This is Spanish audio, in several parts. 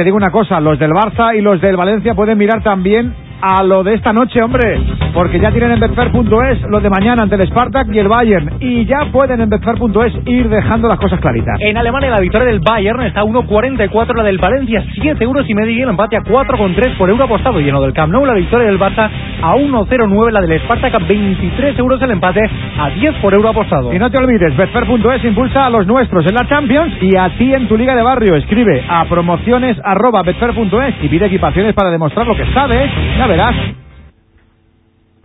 te digo una cosa, los del Barça y los del Valencia pueden mirar también a lo de esta noche, hombre, porque ya tienen en Betfair.es lo de mañana ante el Spartak y el Bayern, y ya pueden en Betfair.es ir dejando las cosas claritas. En Alemania la victoria del Bayern está a 1.44, la del Valencia 7 euros y medio y el empate a 4.3 por euro apostado lleno del Camp Nou, la victoria del Barça a 1.09, la del Spartak a 23 euros el empate a 10 por euro apostado. Y no te olvides, Betfair.es impulsa a los nuestros en la Champions y a ti en tu liga de barrio. Escribe a promociones arroba betfair.es y pide equipaciones para demostrar lo que sabes. Ya verás.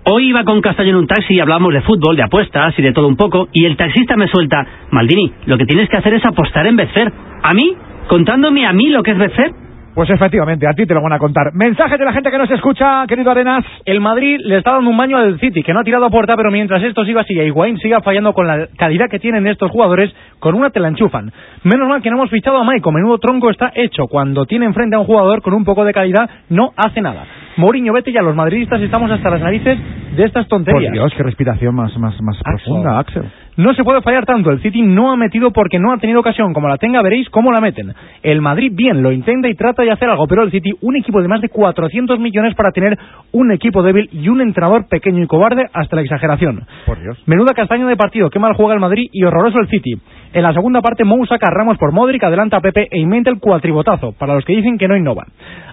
Hoy iba con Castaño en un taxi y hablábamos de fútbol, de apuestas y de todo un poco, y el taxista me suelta, Maldini, lo que tienes que hacer es apostar en Betfair. ¿A mí? ¿Contándome a mí lo que es Betfair? Pues efectivamente, a ti te lo van a contar. Mensaje de la gente que nos escucha, querido Arenas. El Madrid le está dando un baño al City, que no ha tirado a puerta, pero mientras esto siga así, Higuaín siga fallando con la calidad que tienen estos jugadores, con una te la enchufan. Menos mal que no hemos fichado a Maicon, menudo tronco está hecho. Cuando tiene enfrente a un jugador con un poco de calidad, no hace nada. Mourinho, vete ya, los madridistas estamos hasta las narices de estas Por tonterías. Dios, qué respiración más, más, más profunda, Axel. No se puede fallar tanto. El City no ha metido porque no ha tenido ocasión. Como la tenga, veréis cómo la meten. El Madrid bien lo intenta y trata de hacer algo, pero el City, un equipo de más de 400 millones para tener un equipo débil y un entrenador pequeño y cobarde hasta la exageración. Por Dios. Menuda castaña de partido, qué mal juega el Madrid y horroroso el City. En la segunda parte, Mou saca a Ramos por Modric, adelanta a Pepe e inventa el cuatribotazo, para los que dicen que no innovan.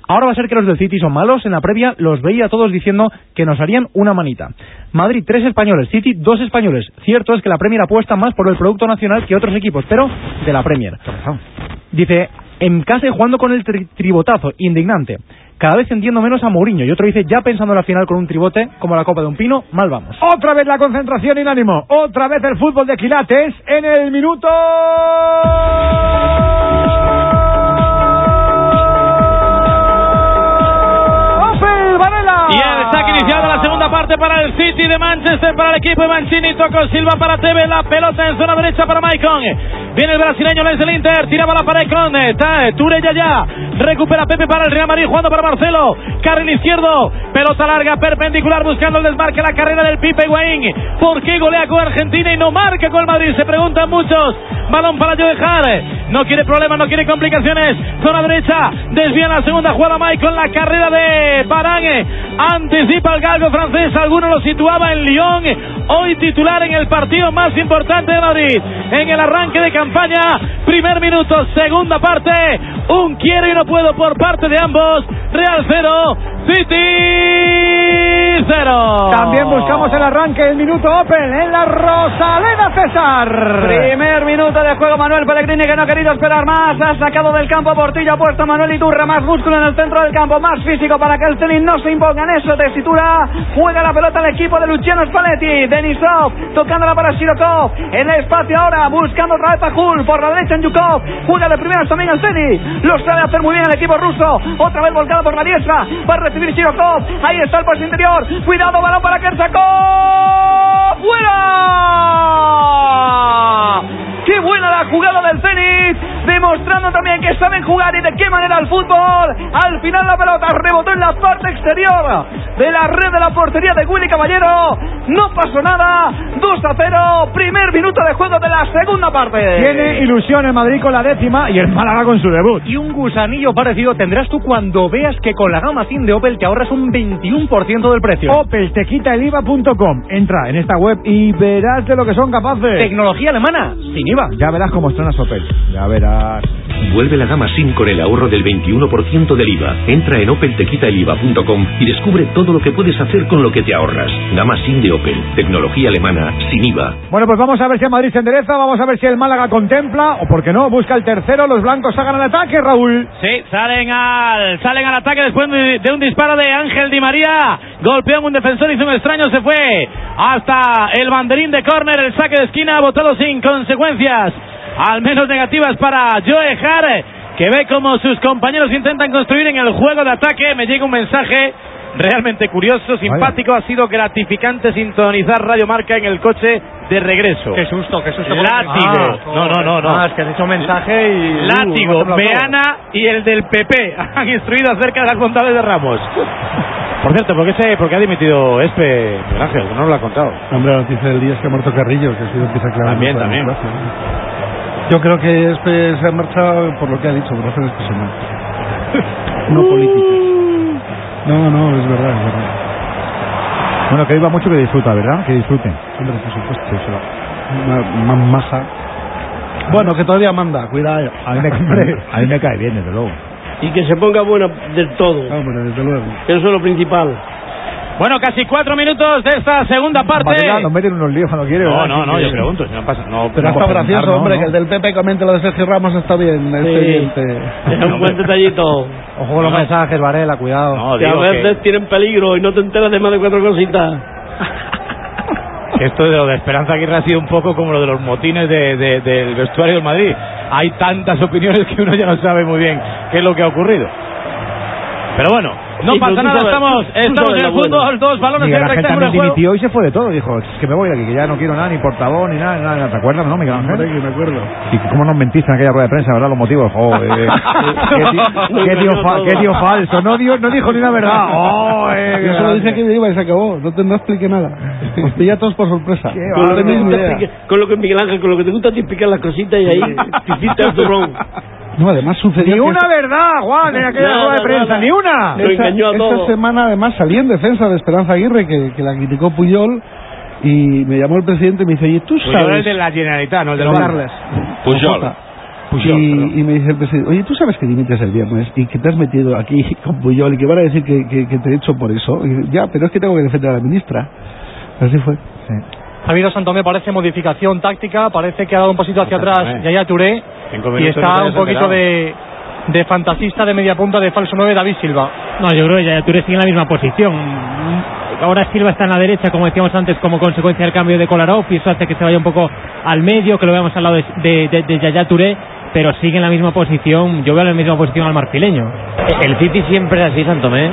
Ahora va a ser que los del City son malos, en la previa los veía todos diciendo que nos harían una manita. Madrid, tres españoles, City, dos españoles. Cierto es que la Premier apuesta más por el producto nacional que otros equipos, pero de la Premier. Dice, en casa y jugando con el tri- tribotazo, indignante. Cada vez entiendo menos a Mourinho. Y otro dice, ya pensando en la final con un tribote, como la Copa de un Pino, mal vamos. Otra vez la concentración y el ánimo. Otra vez el fútbol de Quilates en el minuto. Para el City de Manchester, para el equipo de Mancini, tocó Silva para Tevez, la pelota en zona derecha para Maicon. Viene el brasileño, Lens del Inter, tiraba la pared con Ture ya ya, recupera Pepe para el Real Madrid, jugando para Marcelo, carril izquierdo, pelota larga, perpendicular, buscando el desmarque, la carrera del Pipe Higuaín. ¿Por qué golea con Argentina y no marca con el Madrid? Se preguntan muchos. Balón para Joe Hart. No quiere problemas, no quiere complicaciones. Zona derecha, desvía la segunda jugada Michael, la carrera de Parangue. Anticipa el galgo francés, alguno lo situaba en Lyon. Hoy titular en el partido más importante de Madrid. En el arranque de campaña, primer minuto, segunda parte. Un quiero y no puedo por parte de ambos. Real 0, City 0. También buscamos el arranque del minuto Opel en la Rosaleda César. Primer minuto de juego Manuel Pellegrini que no ha querido esperar más. Ha sacado del campo Portillo, ha puesto Manuel Iturra. Más músculo en el centro del campo, más físico para que el tenis no se imponga en eso. Tesitura juega la pelota el equipo de Luciano Spalletti. Denisov tocándola para Shirokov. En el espacio ahora buscando otra vez Pajul. Por la derecha en Yukov. Juega de primeras también el tenis. Lo sabe hacer muy bien el equipo ruso. Otra vez volcado por la diestra. Va a recibir Shirokov. Ahí está el pase interior. Cuidado, balón para Kersakov. ¡Fuera! ¡Qué buena la jugada del tenis! Demostrando también que saben jugar y de qué manera el fútbol. Al final la pelota rebotó en la parte exterior de la red de la portería de Willy Caballero. No pasó nada. 2 a 0. Primer minuto de juego de la segunda parte. Tiene ilusión el Madrid con la décima y el Málaga con su debut. Y un gusanillo parecido tendrás tú cuando veas que con la gama SIM de Opel te ahorras un 21% del precio. Opel te quita el IVA.com. Entra en esta web y verás de lo que son capaces. Tecnología alemana, sin IVA. Ya verás cómo estrenas Opel. Ya verás. Vuelve la gama SIM con el ahorro del 21% del IVA. Entra en opeltequitaeliva.com y descubre todo lo que puedes hacer con lo que te ahorras. Gama SIM de Opel. Tecnología alemana sin IVA. Bueno, pues vamos a ver si el Madrid se endereza, vamos a ver si el Málaga contempla, o por qué no, busca el tercero, los blancos hagan el ataque, Raúl. Sí, salen al, salen al ataque después de, de un disparo de Ángel Di María. Golpeó un defensor, hizo un extraño, se fue hasta el banderín de córner, el saque de esquina, votado sin consecuencias, al menos negativas para Joe Hart, que ve como sus compañeros intentan construir en el juego de ataque. Me llega un mensaje realmente curioso, simpático. Ha sido gratificante sintonizar Radio Marca en el coche de regreso. Qué susto, qué susto. Látigo. Ah, no, no, no, no. Ah, es que has hecho un mensaje y... uh, Látigo, Beana y el del PP han instruido acerca de las bondades de Ramos. Por cierto, ¿por qué, se, por qué ha dimitido Espe, Miguel Ángel? No nos lo ha contado. Hombre, la noticia del día es que ha muerto Carrillo, que ha sido ha clavado También, también. Yo creo que Espe se ha marchado por lo que ha dicho, por razones personales. no políticas. No, no, es verdad, es verdad. Bueno, que viva mucho que disfruta, ¿verdad? Que disfruten. Hombre, por supuesto. Más, más masa. Bueno, que todavía manda, cuidado. A mí me, a mí me cae bien, desde luego. Y que se ponga buena del todo. Hombre, desde luego. Eso es lo principal. Bueno, casi cuatro minutos de esta segunda parte. Madrid nos meten unos líos cuando quiere. No, ¿verdad? no, no, Sí, yo sí. pregunto, si no pasa. No, Pero no está por gracioso, no, hombre, no. que el del PP comente lo de Sergio Ramos está bien. Este oyente. Es un buen detallito. Ojo con los mensajes, Varela, cuidado. No, Que a veces que, tienen peligro y no te enteras de más de cuatro cositas. esto de lo de Esperanza Aguirre ha sido un poco como lo de los motines de, de- del vestuario del Madrid. Hay tantas opiniones que uno ya no sabe muy bien qué es lo que ha ocurrido. Pero bueno, no Sí, pasa nada, sabes- estamos, estamos en el fútbol, dos balones Miguel en Ángel también dimitió y se fue de todo. Dijo, es que me voy de aquí, que ya no quiero nada, ni portavoz, ni nada, nada. ¿Te acuerdas, no, Miguel Ángel? que me acuerdo. ¿Y cómo nos mentiste en aquella rueda de prensa, verdad? Los motivos. Joder. qué, tío, qué, tío fa- qué tío falso. No, dio, no dijo ni la verdad. Oh, eh, Yo solo dije que me iba y se acabó. No, te, no expliqué nada. Os pillé a todos por sorpresa. Qué Con lo, que te gusta con lo que Miguel Ángel, con lo que te gusta a ti explicar las cositas y ahí te hiciste el turrón. No, además sucedió Ni una esta- verdad, Juan, en aquella rueda de prensa. nada. Ni una. Lo esta, engañó a esta todos. semana además salí en defensa de Esperanza Aguirre que, que la criticó Puyol y me llamó el presidente y me dice, oye, tú sabes... el de la Generalitat, no el Don Barça. Carles. Puyol. Puyol, y, y me dice el presidente, oye, tú sabes que dimites el viernes y que te has metido aquí con Puyol y que van a decir que, que, que te he hecho por eso. Y ya, pero es que tengo que defender a la ministra. Así fue. Ha habido Santomé, parece modificación táctica, parece que ha dado un pasito hacia atrás. Yaya Touré y está un poquito de, de fantasista de media punta de falso 9 David Silva. No, yo creo que Yaya Touré sigue en la misma posición. Ahora Silva está en la derecha, como decíamos antes, como consecuencia del cambio de Kolarov, y eso hace que se vaya un poco al medio, que lo veamos al lado de, de, de- de Yaya Touré, pero sigue en la misma posición. Yo veo en la misma posición al marfileño. El City siempre es así, Santomé.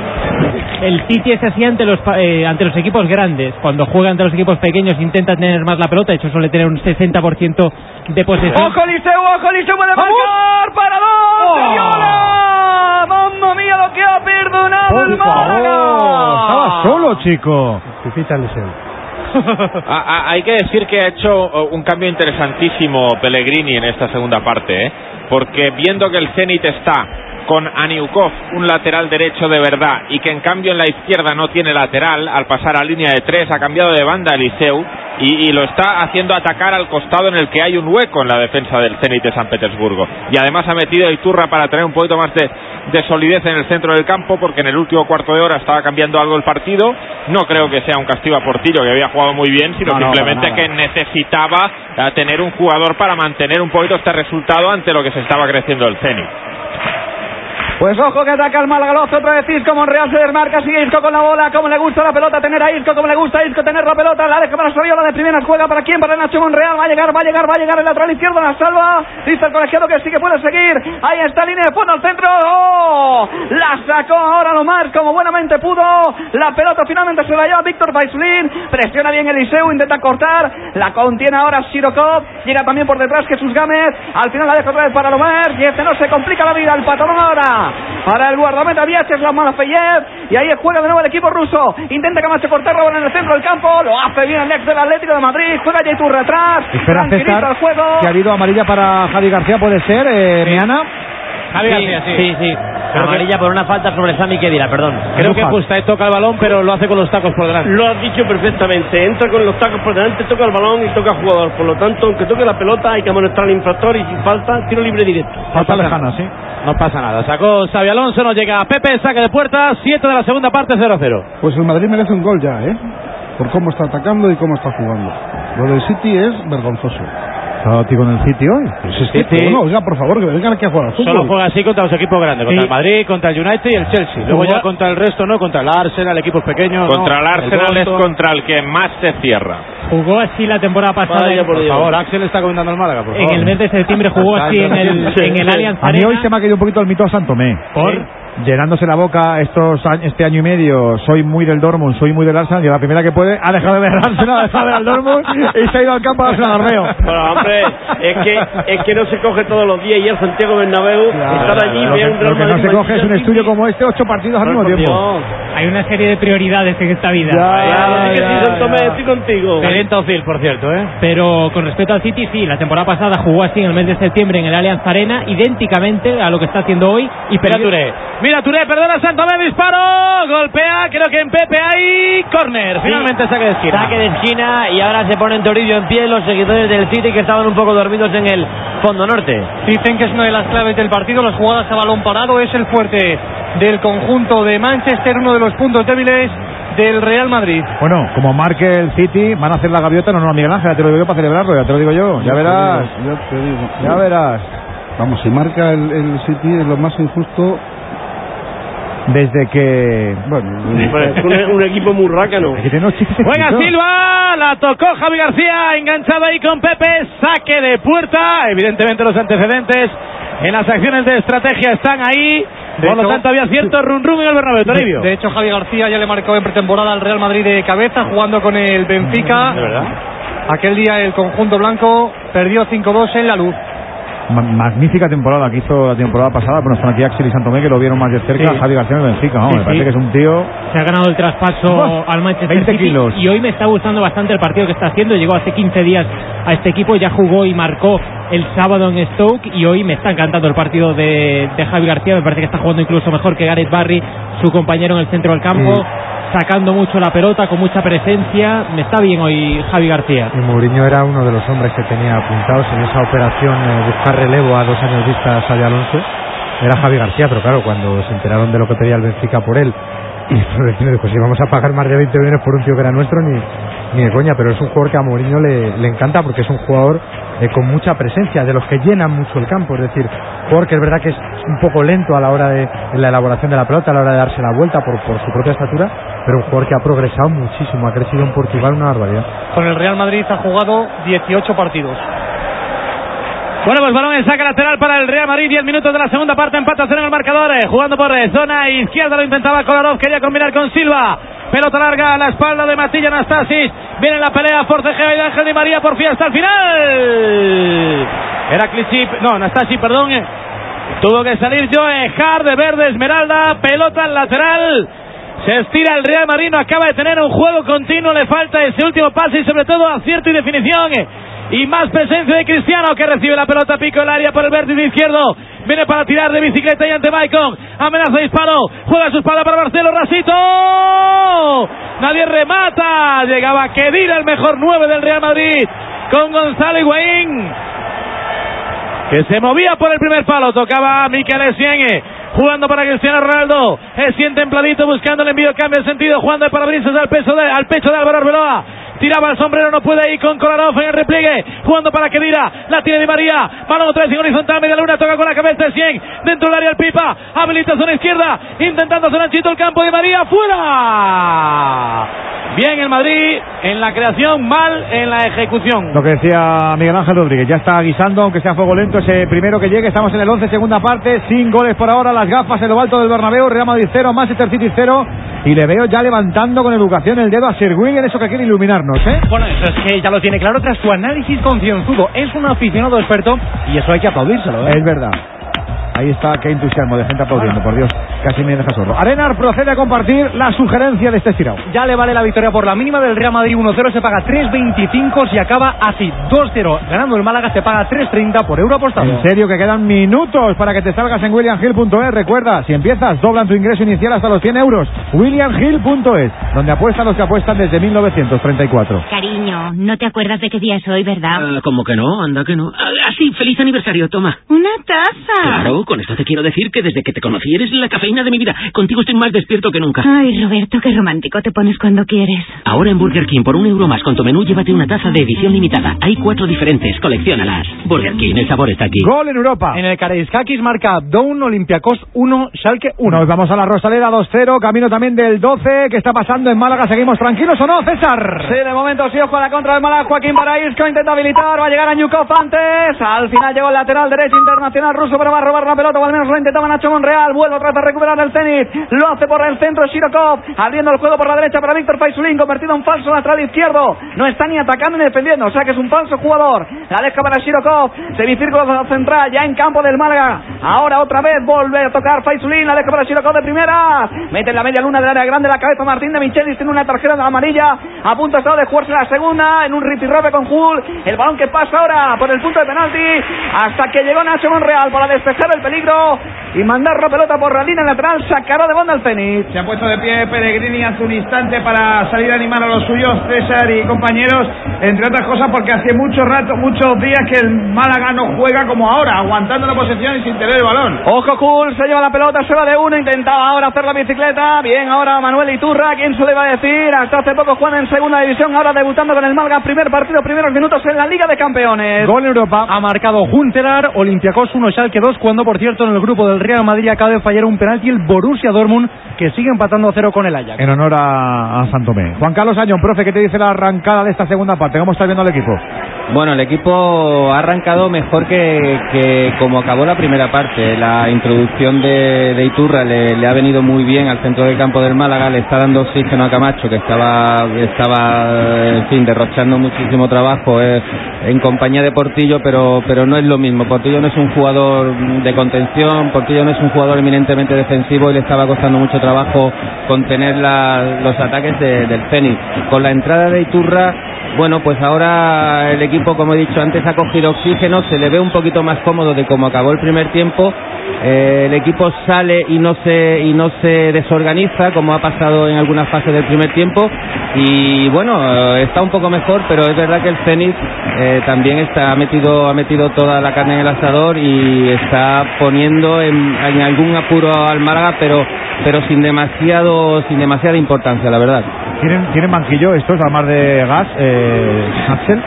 El City es así ante los, pa- eh, ante los equipos grandes. Cuando juega ante los equipos pequeños intenta tener más la pelota, de hecho suele tener un 60% de posesión. ¡Ojo Liceu, ojo Liceu puede marcar! ¡Para dos! ¡Señora! ¡Mamma mía lo que ha perdonado el favor. Málaga! Estaba solo, chico. Pipita Liceu. Ah, ah, hay que decir que ha hecho oh, un cambio interesantísimo Pellegrini en esta segunda parte, ¿eh? porque viendo que el Zenit está con Aniukov, un lateral derecho de verdad, y que en cambio en la izquierda no tiene lateral, al pasar a línea de tres ha cambiado de banda Eliseu y, y lo está haciendo atacar al costado en el que hay un hueco en la defensa del Zenit de San Petersburgo. Y además ha metido a Iturra para tener un poquito más de, de solidez en el centro del campo, porque en el último cuarto de hora estaba cambiando algo el partido. No creo que sea un castigo a Portillo, que había jugado muy bien, sino No, simplemente que necesitaba eh, tener un jugador para mantener un poquito este resultado ante lo que se estaba creciendo el Zenit. Pues ojo que ataca el Málaga, lo hace otra vez Isco, Monreal se desmarca, sigue Isco con la bola, como le gusta la pelota tener a Isco, como le gusta a Isco tener la pelota, la deja para Saviola de primera, juega para quién, para Nacho Monreal, va a llegar, va a llegar, va a llegar el lateral izquierdo, la salva, dice el colegiado que sí que puede seguir, ahí está línea de fondo al centro, ¡Oh! la sacó ahora Lomar como buenamente pudo, la pelota finalmente se la lleva Víctor Baisulín, presiona bien Eliseu, intenta cortar, la contiene ahora Sirokov, llega también por detrás Jesús Gámez, al final la deja otra vez para Lomar, y este no se complica la vida, el patadón ahora, para el guardameta Vyacheslav Malafeyev y ahí juega de nuevo el equipo ruso. Intenta Camacho cortar la bola en el centro del campo. Lo hace bien el ex del Atlético de Madrid. Juega Jaitur atrás Espera, César, el juego. que ha habido amarilla para Javi García, ¿puede ser, eh, Meana? Javi García, sí. sí, sí. Amarilla por una falta sobre Sami Kedira, perdón. Creo que Pustaez toca el balón, pero lo hace con los tacos por delante. Lo has dicho perfectamente. Entra con los tacos por delante, toca el balón y toca al jugador. Por lo tanto, aunque toque la pelota, hay que amonestar al infractor y sin falta, tiro libre directo. Falta lejana, sí. No pasa nada. Sacó Xavi Alonso, nos llega Pepe, saque de puerta, 7 de la segunda parte, 0-0. Pues el Madrid merece un gol ya, ¿eh? Por cómo está atacando y cómo está jugando. Lo del City es vergonzoso. Estaba tío con el sitio hoy. Pues es que, bueno, oiga, por favor, que vengan aquí a jugar al fútbol. Solo juega así contra los equipos grandes, contra Sí. el Madrid, contra el United y el Chelsea. Luego ya contra el resto, ¿no? Contra el Arsenal, equipos pequeños. Contra no. el Arsenal es Bolton. contra el que más se cierra. Jugó así la temporada pasada. Vaya, en- por favor, Axel está comentando el Málaga, por en favor. el mes de septiembre jugó así en el, en el Allianz A mí Arena. hoy se me ha caído un poquito el mito a Santomé. ¿Por? Llenándose la boca estos a- este año y medio, soy muy del Dortmund, soy muy del Arsenal, y a la primera que puede ha dejado de ver al Arsenal, ha dejado de ver al Dortmund y se ha ido al campo a darse un arreo. Bueno, hombre, es que, es que no se coge todos los días ir a Santiago Bernabéu, estar allí, lo, ver que, un lo que no se coge es un estudio como este, ocho partidos al mismo tiempo. Dios. Hay una serie de prioridades en esta vida. Ya, ya, que sí, Tomé, ya. estoy contigo. Talento Phil, por cierto, ¿eh? Pero con respecto al City, sí, la temporada pasada jugó así en el mes de septiembre en el Allianz Arena, idénticamente a lo que está haciendo hoy. Y Touré. Mira Touré, perdona Santomé, disparo. Golpea, creo que en Pepe hay corner. Finalmente saque de esquina. Saque de esquina y ahora se ponen Torillo en pie los seguidores del City que estaban un poco dormidos en el fondo norte. Dicen que es una de las claves del partido, las jugadas a balón parado, es el fuerte del conjunto de Manchester, uno de los puntos débiles del Real Madrid. Bueno, como marque el City, van a hacer la gaviota, no, no, Miguel Ángel, ya te lo digo yo para celebrarlo, ya te lo digo yo, ya verás, Yo te digo. ya verás. Vamos, si marca el, el City es lo más injusto. Desde que, Bueno, Pues, un, un equipo muy rácano. Juega. Silva, la tocó Javi García, enganchado ahí con Pepe, saque de puerta. Evidentemente los antecedentes en las acciones de estrategia están ahí. De Por lo tanto había cierto run run en el Bernabéu, Toribio. De, de hecho, Javi García ya le marcó en pretemporada al Real Madrid de cabeza, jugando con el Benfica. ¿De verdad? Aquel día el conjunto blanco perdió 5-2 en la luz. Ma- magnífica temporada que hizo la temporada pasada, bueno, están aquí Axel y Santomé que lo vieron más de cerca, Sí. Javi García en el Benfica, ¿no? Sí, me parece sí. que es un tío... Se ha ganado el traspaso al Manchester 20 City kilos. y hoy me está gustando bastante el partido que está haciendo. Llegó hace 15 días a este equipo, ya jugó y marcó el sábado en Stoke y hoy me está encantando el partido de, de Javi García. Me parece que está jugando incluso mejor que Gareth Barry, su compañero en el centro del campo, sacando mucho la pelota con mucha presencia. Me está bien hoy Javi García. Y Mourinho era uno de los hombres que tenía apuntados en esa operación eh, buscar relevo a dos años vista a Xabi Alonso. Era Javi García, pero claro, cuando se enteraron de lo que pedía el Benfica por él, y Florentino dijo, si vamos a pagar más de 20 millones por un tío que era nuestro, ni, ni de coña, pero es un jugador que a Mourinho le, le encanta porque es un jugador eh, con mucha presencia, de los que llenan mucho el campo, es decir, jugador que es verdad que es un poco lento a la hora de en la elaboración de la pelota, a la hora de darse la vuelta por, por su propia estatura, pero un jugador que ha progresado muchísimo, ha crecido en Portugal una barbaridad. Con el Real Madrid ha jugado 18 partidos. Bueno, pues balón en saque lateral para el Real Madrid. 10 minutos de la segunda parte. Empata cero en el marcador. eh, jugando por eh, zona izquierda. Lo intentaba Kolarov. Quería combinar con Silva. Pelota larga a la espalda de Matilla Anastasis. Viene la pelea. Forcejeo y de Ángel Di María por fin hasta el final. Era Klitsip. No, Anastasis, perdón. eh, Tuvo que salir Joe Hart de verde Esmeralda. Pelota al lateral. Se estira el Real Madrid. No acaba de tener un juego continuo. Le falta ese último pase y sobre todo acierto y definición. Y más presencia de Cristiano que recibe la pelota pico el área por el vértice izquierdo. Viene para tirar de bicicleta y ante Maicon. Amenaza disparo. Juega su espalda para Marcelo Rasito. Nadie remata. Llegaba Kedira, el mejor 9 del Real Madrid. Con Gonzalo Higuaín. Que se movía por el primer palo. Tocaba a Miquel Essien. Jugando para Cristiano Ronaldo. Essien templadito buscando el envío. Cambia el sentido. Jugando de parabrisas al, peso de, al pecho de Álvaro Arbeloa. Tiraba el sombrero, no puede ir con Kolarov en repliegue. Jugando para Kedira. La tiene Di María. Balón otra vez horizontal. Media luna. Toca con la cabeza de 100. Dentro del área el Pipa. Habilita zona izquierda. Intentando hacer anchito el campo de María. ¡Fuera! Bien el Madrid en la creación, mal en la ejecución. Lo que decía Miguel Ángel Rodríguez, ya está guisando, aunque sea fuego lento, ese primero que llegue. Estamos en el 11, segunda parte, sin goles por ahora. Las gafas en lo alto del Bernabéu, Real Madrid 0, Manchester City 0. Y le veo ya levantando con educación el dedo a Sir en eso que quiere iluminarnos, ¿eh? Bueno, eso es que ya lo tiene claro tras su análisis concienzudo. Es un aficionado experto y eso hay que aplaudírselo. ¿eh? Es verdad. Ahí está, qué entusiasmo de gente aplaudiendo, por Dios. Casi me deja sordo. Arenar procede a compartir la sugerencia de este estirado. Ya le vale la victoria por la mínima del Real Madrid 1-0, se paga 3.25 y acaba así 2-0. Ganando el Málaga se paga 3.30 por euro apostado. En serio que quedan minutos para que te salgas en williamhill.es. Recuerda, si empiezas, doblan tu ingreso inicial hasta los 100 euros. williamhill.es, donde apuestan los que apuestan desde 1934. Cariño, no te acuerdas de qué día es hoy, ¿verdad? Ah, ¿Cómo que no? Anda que no. Ah, sí, feliz aniversario, toma. Una taza. Claro, con esto te quiero decir que desde que te conocí eres la cafeína de mi vida. Contigo estoy más despierto que nunca. Ay, Roberto, qué romántico te pones cuando quieres. Ahora en Burger King, por un euro más con tu menú, llévate una taza de edición limitada. Hay cuatro diferentes, colecciónalas. Burger King, el sabor está aquí. Gol en Europa. En el Karaiskakis marca Down Olympiacos 1, Schalke 1. Nos vamos a la Rosaleda 2-0, camino también del 12. ¿Qué está pasando en Málaga? ¿Seguimos tranquilos o no, César? Sí, de momento sí, ojo a la contra del Málaga. Joaquín Paraísco intenta habilitar, va a llegar a Ñukov antes. Al final llegó el lateral derecho internacional ruso, pero va a robar la pelota, o al menos lo intentaba Nacho Monreal. Vuelve a tratar de recuperar el tenis. Lo hace por el centro Shirokov. Abriendo el juego por la derecha para Víctor Faisulín. Convertido en falso lateral izquierdo. No está ni atacando ni defendiendo. O sea que es un falso jugador. La deja para Shirokov. Semicírculo central. Ya en campo del Málaga. Ahora otra vez vuelve a tocar Faisulín. La deja para Shirokov de primera. Mete en la media luna del área grande la cabeza Martín de Michelis. Tiene una tarjeta amarilla. A punto está de jugarse la segunda. En un ripirope con Hull. El balón que pasa ahora por el punto de penalti. Hasta que llegó Nacho Monreal para despejar el peligro y mandar la pelota por la línea lateral. Sacará de banda el tenis. Se ha puesto de pie Pellegrini hace un instante para salir a animar a los suyos, César y compañeros, entre otras cosas porque hace mucho rato, muchos días que el Málaga no juega como ahora, aguantando la posesión y sin tener el balón. Ojo Cool, se lleva la pelota, se va de uno, intentaba ahora hacer la bicicleta. Bien, ahora Manuel Iturra, ¿quién se le iba a decir? Hasta hace poco juega en segunda división, ahora debutando con el Málaga, primer partido, primeros minutos en la Liga de Campeones. Gol en Europa. Ha marcado Juntelar, Olympiacos 1, Schalke 2, cuando por cierto en el grupo del Real Madrid acaba de fallar un penalti el Borussia Dortmund que sigue empatando a cero con el Ajax. En honor a, a Santomé. Juan Carlos Añón, profe, ¿qué te dice la arrancada de esta segunda parte? ¿Cómo estás viendo al equipo? Bueno, el equipo ha arrancado mejor que, que como acabó la primera parte. La introducción de, de Iturra le, le ha venido muy bien al centro del campo del Málaga, le está dando oxígeno a Camacho, que estaba, estaba en fin, derrochando muchísimo trabajo eh, en compañía de Portillo, pero, pero no es lo mismo. Portillo no es un jugador de contención, Portillo no es un jugador eminentemente defensivo y le estaba costando mucho trabajo contener la- los ataques de- del Zenit. Con la entrada de Iturra, bueno, pues ahora el equipo, como he dicho antes, ha cogido oxígeno, se le ve un poquito más cómodo de como acabó el primer tiempo. Eh, el equipo sale y no se y no se desorganiza como ha pasado en algunas fases del primer tiempo y bueno eh, está un poco mejor pero es verdad que el Zenit eh, también está ha metido ha metido toda la carne en el asador y está poniendo en, en algún apuro al Málaga pero pero sin demasiado sin demasiada importancia la verdad ¿Tienen, ¿tienen banquillo estos, además de gas, eh, Axel?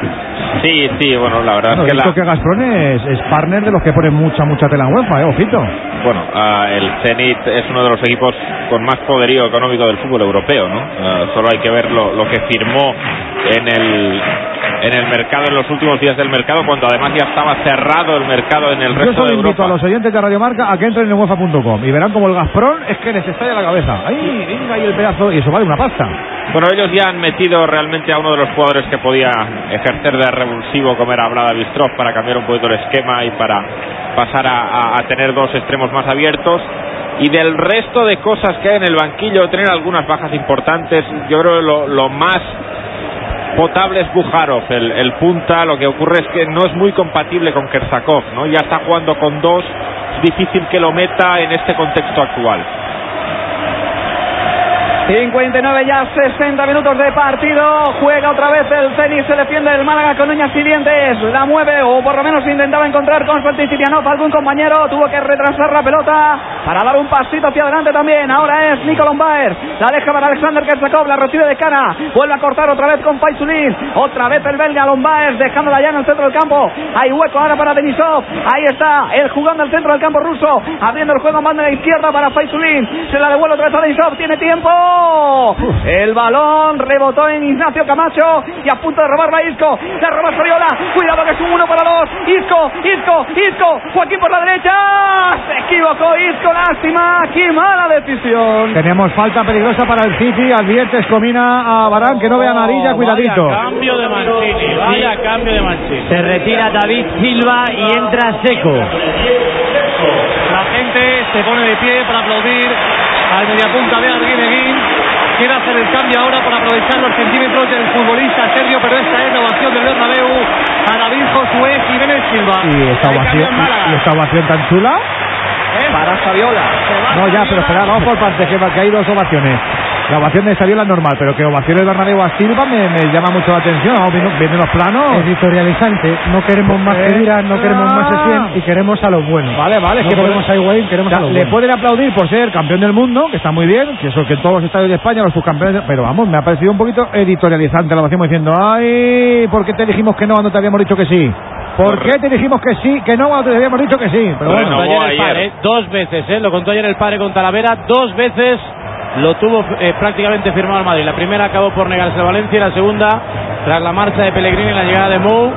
Sí, sí, bueno, la verdad Bueno, es que la, que Gazprom es, es partner de los que ponen mucha, mucha tela en UEFA, eh, ojito. bueno, ah, el Zenit es uno de los equipos con más poderío económico del fútbol europeo, ¿no? Ah, solo hay que ver lo, lo que firmó en el en el mercado en los últimos días del mercado cuando además ya estaba cerrado el mercado en el Yo resto solo de invito Europa. a los oyentes de Radio Marca a que entren en UEFA.com y verán como el Gazprom es que les estalla la cabeza. ¡Ay, venga ahí el pedazo! Y eso vale una pasta. Bueno, ellos ya han metido realmente a uno de los jugadores que podía ejercer de revulsivo, como era Vlada Bistrov, para cambiar un poquito el esquema y para pasar a, a- a tener dos extremos más abiertos. Y del resto de cosas que hay en el banquillo, tener algunas bajas importantes, yo creo que lo, lo más potable es Bujarov, el, el punta. Lo que ocurre es que no es muy compatible con Kersakov, ¿no? Ya está jugando con dos, es difícil que lo meta en este contexto actual. 59 ya 60 minutos de partido. Juega otra vez el tenis. Se defiende el Málaga con uñas y dientes. La mueve o por lo menos intentaba encontrar con Sirianov algún compañero. Tuvo que retrasar la pelota para dar un pasito hacia adelante también. Ahora es Nico Lombaer. La deja para Alexander Kersakov. La recibe de cara. Vuelve a cortar otra vez con Faisulín. Otra vez el belga Lombaer dejándola ya en el centro del campo. Hay hueco ahora para Denisov. Ahí está. Él jugando al centro del campo ruso. Abriendo el juego más de la izquierda para Faisulín. Se la devuelve otra vez a Denisov. Tiene tiempo. El balón rebotó en Ignacio Camacho y a punto de robarla Isco. La roba Soriola. Cuidado que es un uno para dos. Isco, Isco, Isco. Joaquín por la derecha. Se equivocó Isco. Lástima. Qué mala decisión. Tenemos falta peligrosa para el City. Advierte Escomina a Barán que no vea amarilla. Cuidadito. Cambio de Mancini, vaya cambio de Mancini. Se retira David Silva y entra Seco. La gente se pone de pie para aplaudir al mediapunta de Arguineguín. Quiere hacer el cambio ahora para aprovechar los centímetros del futbolista serbio, pero esta es la ovación del Bernabéu a David Josué Jiménez Silva. Y esta ovación, y esta ovación tan chula. Para Saviola. No, ya, pero espera, vamos por partes, que, que hay dos ovaciones. La ovación de Saviola es normal, pero que ovación de Bernabéu a Silva me, me llama mucho la atención. Vamos viendo, viendo los planos. Editorializante, no queremos más que dirán, no queremos más Setién y queremos a los buenos. Vale, vale, es no que queremos a Higuaín, queremos O sea, a los le buenos. pueden aplaudir por ser campeón del mundo, que está muy bien, que eso que en todos los estadios de España los subcampeones, pero vamos, me ha parecido un poquito editorializante la ovación diciendo, ay, ¿por qué te dijimos que no cuando te habíamos dicho que sí? ¿Por qué te dijimos que sí, que no cuando te habíamos dicho que sí? Pero Lo bueno, contó ayer el padre, ¿eh? dos veces, ¿eh? lo contó ayer el padre con Talavera, dos veces lo tuvo eh, prácticamente firmado el Madrid. La primera acabó por negarse a Valencia y la segunda, tras la marcha de Pellegrini y la llegada de Mou,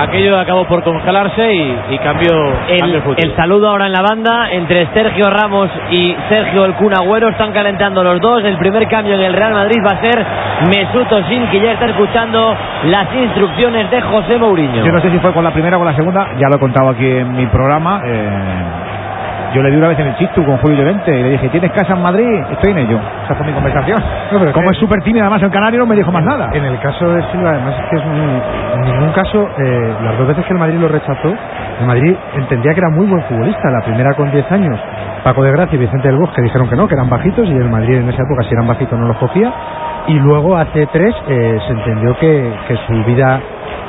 aquello acabó por congelarse y, y cambió, cambió El, el fútbol. el saludo ahora en la banda entre Sergio Ramos y Sergio El Kun Agüero están calentando los dos. El primer cambio en el Real Madrid va a ser Mesut Özil que ya está escuchando las instrucciones de José Mourinho. Yo no sé si fue con la primera o con la segunda, ya lo he contado aquí en mi programa. eh, yo le di una vez en el chistu con Julio Llorente y le dije, ¿tienes casa en Madrid? Estoy en ello. Esa fue mi conversación. Como es súper tímido, además el canario no me dijo más nada. En el caso de Silva, además es que es muy- en ningún caso, eh, las dos veces que el Madrid lo rechazó, el Madrid entendía que era muy buen futbolista. La primera con 10 años, Paco de Gracia y Vicente del Bosque dijeron que no, que eran bajitos y el Madrid en esa época si eran bajitos no los cogía. Y luego hace tres eh, se entendió que, que su vida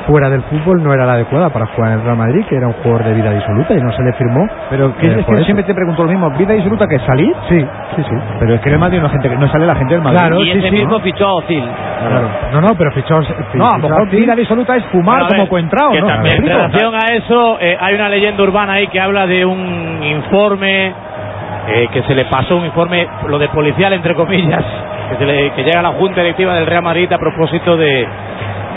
fuera del fútbol no era la adecuada para jugar en el Real Madrid, que era un jugador de vida disoluta y no se le firmó. Pero que eh, es que eso. siempre te pregunto lo mismo, ¿vida disfruta que salir? Sí, sí, sí. Pero es que en el Madrid no, gente, que- no sale la gente del Madrid. Claro, y ese mismo fichó a Ozil. Claro. No, no, pero fichó. No, a lo mejor vida disoluta es fumar como que ¿no? también, ¿Me en relación a eso, eh, hay una leyenda urbana ahí que habla de un informe eh, que se le pasó, un informe, lo de policial, entre comillas, que, se le- que llega a la Junta Directiva del Real Madrid a propósito de,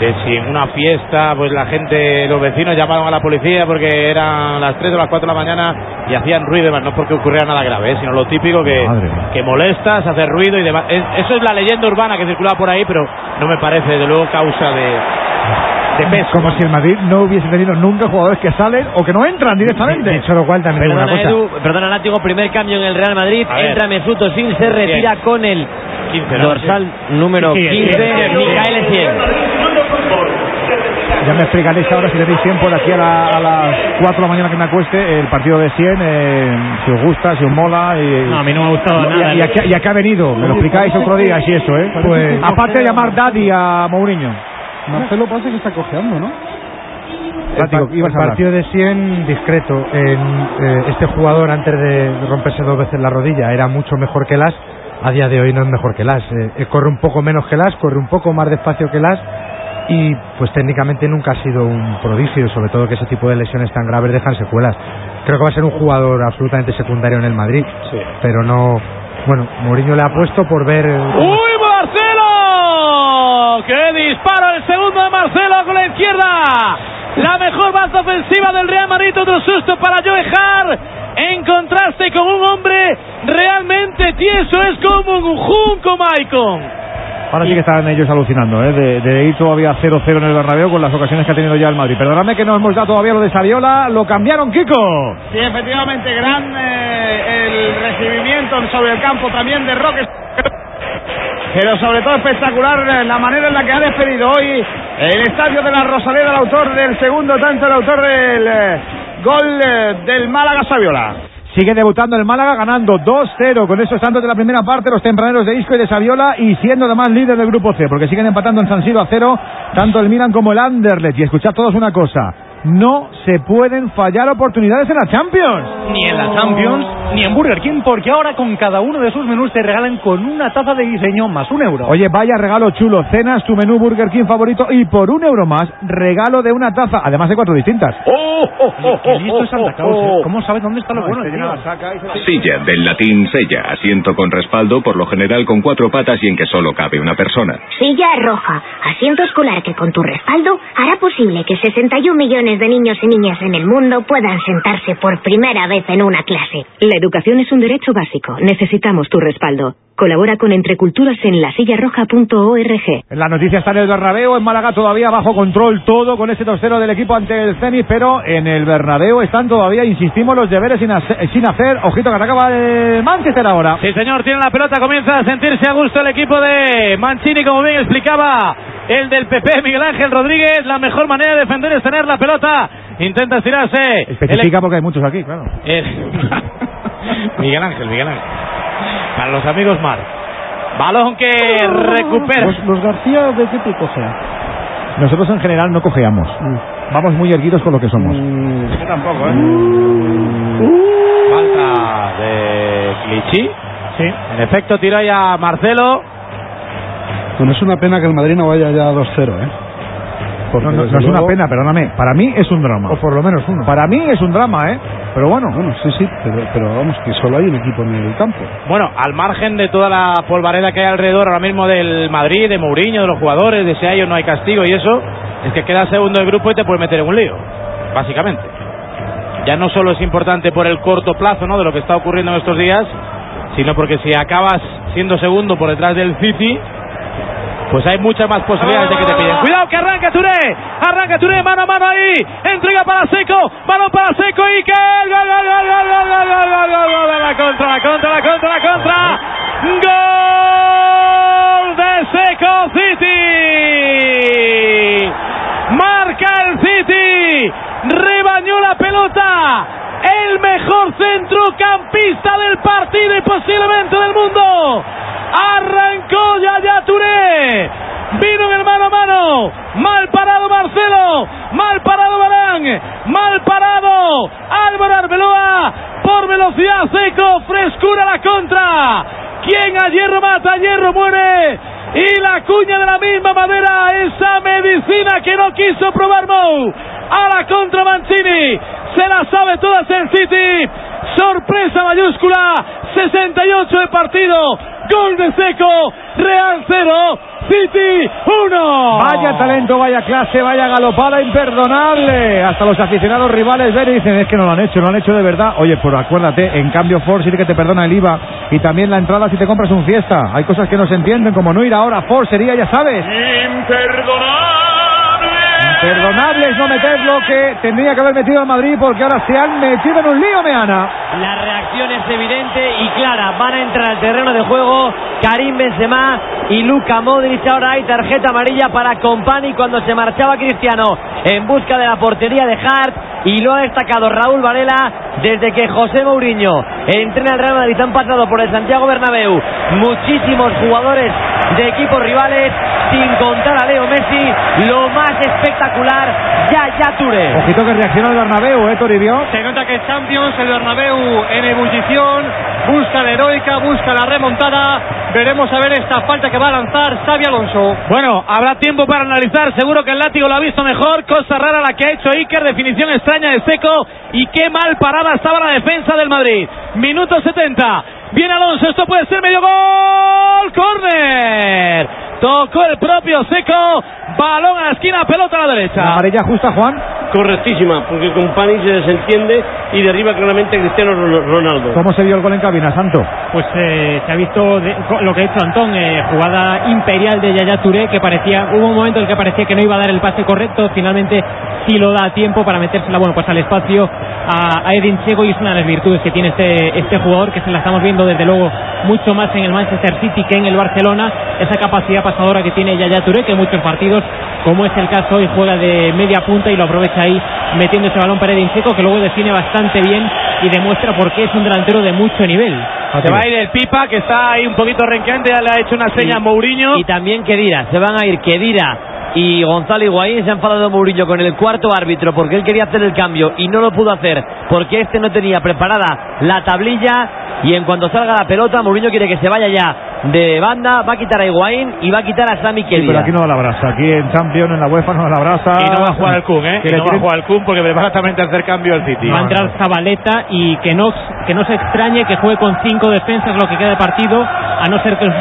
de si en una fiesta, pues la gente, los vecinos llamaron a la policía porque eran las 3 o las 4 de la mañana y hacían ruido y demás, no porque ocurriera nada grave, eh, sino lo típico que, que molestas, hacer ruido y demás. Es- eso es la leyenda urbana que circula por ahí, pero no me parece, desde luego, causa de, de peso. Como si el Madrid no hubiese tenido nunca jugadores que salen o que no entran directamente. Dicho lo cual, también una Perdona, cosa. Edu, perdona, Látigo, primer cambio en el Real Madrid. A ver. Entra Mesut Özil, se retira con el 15, ¿no? dorsal número Sí, sí, 15, sí, sí, sí. Micael Essien. Ya me explicaréis ahora si tenéis tiempo de aquí a, la- a las 4 de la mañana que me acueste el partido de 100, eh, si os gusta, si os mola. Y, No, a mí no me ha gustado y, nada. Y, a, qué- y a qué ha venido, me lo explicáis otro día, si eso, ¿eh? Pues- Aparte de llamar Daddy a Mourinho. Marcelo parece que está cojeando, ¿no? El, pa- partido de 100 discreto. En, eh, este jugador antes de romperse dos veces la rodilla era mucho mejor que Las. A día de hoy no es mejor que Las. Eh, eh, corre un poco menos que Las, corre un poco más despacio que Las. Y pues técnicamente nunca ha sido un prodigio, sobre todo que ese tipo de lesiones tan graves dejan secuelas. Creo que va a ser un jugador absolutamente secundario en el Madrid, pero no. Bueno, Mourinho le ha puesto por ver. cómo- ¡Uy, Marcelo! ¡Qué disparo el segundo de Marcelo con la izquierda! La mejor base ofensiva del Real Madrid, otro susto para Joe Hart. En contraste con un hombre realmente tieso, es como un junco, Maicon. Ahora sí que están ellos alucinando, ¿eh? De, de ir todavía 0-0 en el Bernabéu con las ocasiones que ha tenido ya el Madrid. Perdóname que no hemos dado todavía lo de Saviola, lo cambiaron, Kiko. Sí, efectivamente, gran eh, el recibimiento sobre el campo también de Roque. Pero sobre todo espectacular eh, la manera en la que ha despedido hoy el estadio de la Rosaleda, el autor del segundo tanto, el autor del eh, gol eh, del Málaga Saviola. Sigue debutando el Málaga ganando 2-0 con esos tantos de la primera parte los tempraneros de Isco y de Saviola y siendo además líder del grupo C porque siguen empatando en San Siro a cero tanto el Milan como el Anderlecht. Y escuchad todos una cosa no se pueden fallar oportunidades en la Champions Ni en la Champions, ni en Burger King, porque ahora con cada uno de sus menús te regalan con una taza de diseño más un euro. Oye, vaya regalo chulo. Cenas tu menú Burger King favorito y por un euro más, regalo de una taza, además de cuatro distintas. Qué listo es Santa Claus, ¿eh? ¿Cómo sabe dónde está lo bueno? el tío? Silla del latín sella, asiento con respaldo, por lo general con cuatro patas y en que solo cabe una persona. Silla roja, asiento escolar que con tu respaldo hará posible que 61 millones de niños y niñas en el mundo puedan sentarse por primera vez en una clase. La educación es un derecho básico. Necesitamos tu respaldo. Colabora con Entreculturas en lasillarroja.org. La noticia está en el Bernabéu, en Málaga todavía bajo control todo con ese 2-0 del equipo ante el Zenit, pero en el Bernabéu están todavía, insistimos, los deberes sin hacer. Sin hacer. Ojito que atacaba el Manchester ahora. Sí, señor, tiene la pelota, comienza a sentirse a gusto el equipo de Mancini, como bien explicaba el del PP, Miguel Ángel Rodríguez. La mejor manera de defender es tener la pelota. Intenta estirarse. Especifica porque hay muchos aquí, claro. El- Miguel Ángel, Miguel Ángel. Para los amigos Mar. Balón que recupera. Los, los García, ¿de qué tipo sea? Nosotros en general no cojeamos. Vamos muy erguidos con lo que somos. Yo tampoco, ¿eh? Falta de Clichy. Sí. En efecto, tira ahí a Marcelo. Bueno, es una pena que el Madrid no vaya ya a 2-0, ¿eh? Porque No, no, desde no es una pena, perdóname. Para mí es un drama. O por lo menos uno. Para mí es un drama, ¿eh? Pero bueno. Bueno, sí, sí, pero, pero vamos, que solo hay un equipo en el campo. Bueno, al margen de toda la polvareda que hay alrededor ahora mismo del Madrid, de Mourinho, de los jugadores, de si hay o no hay castigo y eso, es que queda segundo del grupo y te puedes meter en un lío, básicamente. Ya no solo es importante por el corto plazo, ¿no? De lo que está ocurriendo en estos días, sino porque si acabas siendo segundo por detrás del City, pues hay muchas más posibilidades de que te pillen. Cuidado que arranca Touré, arranca Touré, mano a mano ahí, entrega para Seco, balón para Seco y que gol, gol, gol, gol, gol, gol, gol, gol, gol, gol, gol, la contra, la contra, la contra, la contra, gol de Seco City, marca el City, rebañó la pelota, el mejor centrocampista del partido y posiblemente del mundo. Arrancó Yaya Touré. Vino en el mano a mano. Mal parado Marcelo. Mal parado Barán. Mal parado Álvaro Arbeloa. Por velocidad seco. Frescura la contra. Quien a hierro mata, a hierro muere. Y la cuña de la misma madera. Esa medicina que no quiso probar Mou. A la contra Mancini. Se la sabe todas el City. Sorpresa mayúscula. 68 de partido. Gol de seco. Real 0. City 1. Vaya talento, vaya clase, vaya galopada imperdonable. Hasta los aficionados rivales ven y dicen, es que no lo han hecho, lo han hecho de verdad. Oye, pero acuérdate, en cambio Ford sí que te perdona el IVA y también la entrada si te compras un fiesta. Hay cosas que no se entienden, como no ir ahora. Ford sería, ya sabes. Imperdonable es no meter lo que tendría que haber metido en Madrid porque ahora se han metido en un lío, Meana. La reacción es evidente y clara. Van a entrar al terreno de juego Karim Benzema y Luka Modric. Ahora hay tarjeta amarilla para Company cuando se marchaba Cristiano en busca de la portería de Hart y lo ha destacado Raúl Varela desde que José Mourinho entrena al Real Madrid. Han pasado por el Santiago Bernabéu muchísimos jugadores de equipos rivales sin contar a Leo Messi. Lo más espectacular, Yaya Touré. Ojito que reacciona el Bernabéu, ¿eh, Toribio? Se nota que Champions, el Bernabéu en ebullición, busca la heroica, busca la remontada. Veremos a ver esta falta que va a lanzar Xavi Alonso. Bueno, habrá tiempo para analizar. Seguro que el látigo lo ha visto mejor. Cosa rara la que ha hecho Iker. Definición extraña de Seco. Y qué mal parada estaba la defensa del Madrid. Minuto 70. Viene Alonso. Esto puede ser medio gol. Corner. Tocó el propio Seco. Balón a la esquina. Pelota a la derecha. ¿La amarilla justa, Juan? Correctísima, porque Company se desentiende y derriba claramente a Cristiano Ron- Ronaldo. ¿Cómo se vio el gol en cabina, Santo? Pues eh, se ha visto de- lo que ha hecho Antón, eh, jugada imperial de Yaya Touré, que parecía, hubo un momento en el que parecía que no iba a dar el pase correcto, finalmente sí lo da a tiempo para metérsela, bueno, pues al espacio a, a Edin Dzeko y es una de las virtudes que tiene este, este jugador, que se la estamos viendo desde luego mucho más en el Manchester City que en el Barcelona, esa capacidad pasadora que tiene Yaya Touré, que en muchos partidos, como es el caso hoy, juega de media punta y lo aprovecha ahí metiendo ese balón para Edin Dzeko, que luego define bastante bien y demuestra por qué es un delantero de mucho nivel. Se va a ir el Pipa, que está ahí un poquito renqueante. Ya le ha hecho una seña a Mourinho. Y también Kedira, se van a ir Kedira y Gonzalo Higuaín se ha enfadado Mourinho con el cuarto árbitro porque él quería hacer el cambio y no lo pudo hacer porque este no tenía preparada la tablilla y en cuanto salga la pelota Mourinho quiere que se vaya ya de banda, va a quitar a Higuaín y va a quitar a Sami Sí, pero aquí no da la brasa. Aquí en Champions, en la UEFA, no da la brasa. Y no va a jugar el Kun, ¿eh? Que le no va a jugar el Kun porque prepara también hacer cambio el City. Va a entrar Zabaleta y que no, que no se extrañe que juegue con cinco defensas lo que queda de partido, a no ser que, el-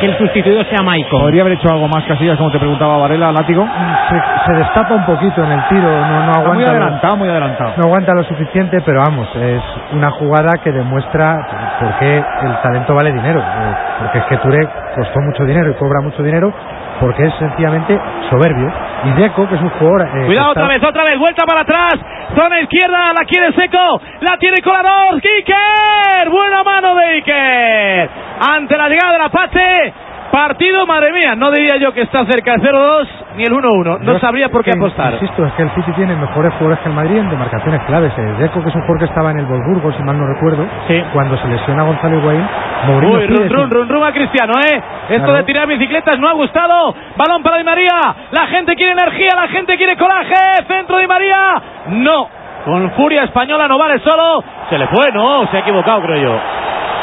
que el sustituido sea Maicon. Podría haber hecho algo más, Casillas, como te preguntaba Varela, látigo. Se, se destapa un poquito en el tiro, no, aguanta. muy lo- adelantado, muy adelantado. no aguanta lo suficiente, pero vamos, es una jugada que demuestra por qué el talento vale dinero. eh, Porque es que Touré costó mucho dinero y cobra mucho dinero porque es sencillamente soberbio. Y Deco, que es un jugador. eh, Cuidado otra vez, otra vez, vuelta para atrás. Zona izquierda, la quiere Seco. La tiene Kolarov. Iker. Buena mano de Iker. Ante la llegada del Apache. Partido, madre mía. No diría yo que está cerca del 0-2 ni el 1-1. No sabría por qué que, apostar. Insisto, es que el City tiene mejores jugadores que el Madrid en demarcaciones claves. Eh, Deco, que es un jugador que estaba en el Wolfsburgo, si mal no recuerdo, cuando se lesiona a Gonzalo Higuaín, Mourinho Uy, run, run, run, run a Cristiano, ¿eh? Esto Claro. de tirar bicicletas no ha gustado. Balón para Di María. La gente quiere energía, la gente quiere coraje. Centro Di María. No. Con furia española no vale solo. Se le fue, no. Se ha equivocado, creo yo.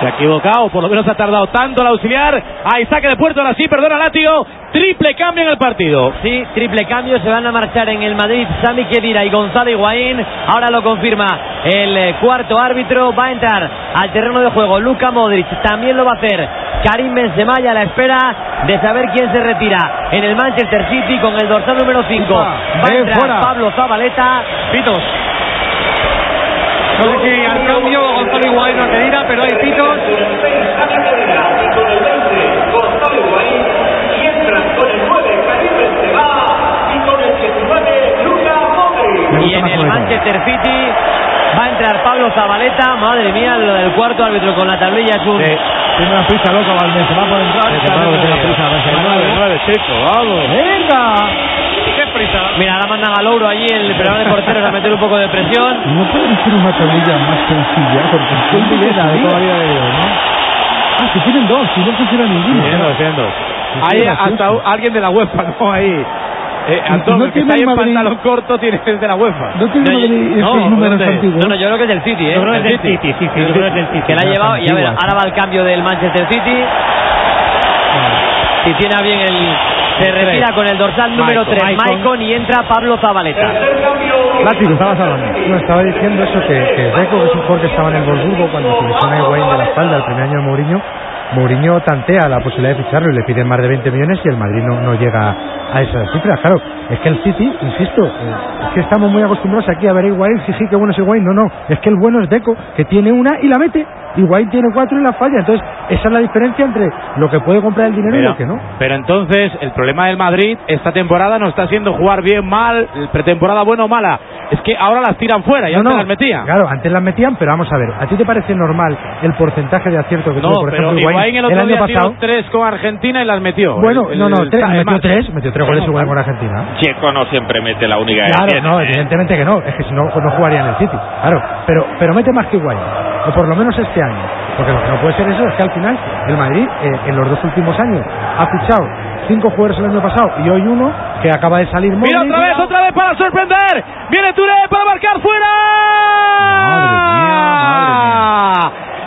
Se ha equivocado, por lo menos ha tardado tanto el auxiliar. Ahí saque de puerto, ahora sí, perdona, látigo. Triple cambio en el partido. Sí, triple cambio, se van a marchar en el Madrid Sami Khedira y Gonzalo Higuaín. Ahora lo confirma el eh, cuarto árbitro. Va a entrar al terreno de juego Luka Modric, también lo va a hacer Karim Benzema a la espera de saber quién se retira en el Manchester City con el dorsal número 5. Va a Bien, entrar. Pablo Zabaleta. Pitos. No sé si al cambio Gonzalo Higuaín no Kedira, pero hay pitos. Y en el Manchester City va a entrar Pablo Zabaleta. Madre mía, lo del cuarto árbitro con la tablilla es un. Tiene una prisa loca Valdés, se va por entrar. Prisa, Nueve, nueve, chico, vamos. Venga. Mira, ahora mandan a Louro allí el preparador de porteros a meter un poco de presión. No pueden hacer una tablilla más sencilla, porque siempre de toda la vida de Dios, ¿no? Ah, que tienen dos, si no funciona ninguno. Tienen dos, tienen dos. Hay hasta alguien de la UEFA, ¿no? Ahí. Eh, Antón, no el que tiene está ahí en pantalón corto tiene es de la UEFA. No tiene Madrid esos números ¿dónde? antiguos. No, no, yo creo que es del City, ¿eh? Yo creo que es del City, sí, sí, yo creo que es del City. Que la ha llevado y a ver, ahora va el cambio del Manchester City. Si tiene a bien el. Se retira con el dorsal número Maicon. 3, Maicon, y entra Pablo Zabaleta. Látigo, estabas hablando. No, estaba diciendo eso, que, que Deco, que es un jugador que estaba en el Wolfsburgo cuando se lesiona a Higuaín de la espalda el primer año de Mourinho, Mourinho tantea la posibilidad de ficharlo y le piden más de 20 millones y el Madrid no, no llega a esas cifras. Claro, es que el City, insisto, eh, es que estamos muy acostumbrados aquí a ver a Higuaín, sí, sí, qué bueno es Higuaín. No, no, es que el bueno es Deco, que tiene una y la mete. Higuaín tiene cuatro y la falla. Entonces, esa es la diferencia entre lo que puede comprar el dinero y lo que no. pero entonces el problema del Madrid esta temporada no está siendo jugar bien, mal, pretemporada buena o mala. Es que ahora las tiran fuera y No, antes no, las metían. Claro, antes las metían, pero vamos a ver, ¿a ti te parece normal el porcentaje de acierto que tuvo, No, por pero ejemplo, Higuaín el otro año día pasado? tiró tres con Argentina y las metió. Bueno, El- no, no, el- tres, el- metió tres, metió tres goles igual con Argentina. Checo no siempre mete la única Claro, no, evidentemente que no, es que si no, no jugaría en el City, claro, pero, pero mete más que Higuaín, o por lo menos este año, porque lo que no puede ser eso es que al final el Madrid eh, en los dos últimos años ha fichado cinco jugadores el año pasado y hoy uno que acaba de salir Mira Modric. otra vez, otra vez para sorprender. Viene Touré para marcar fuera.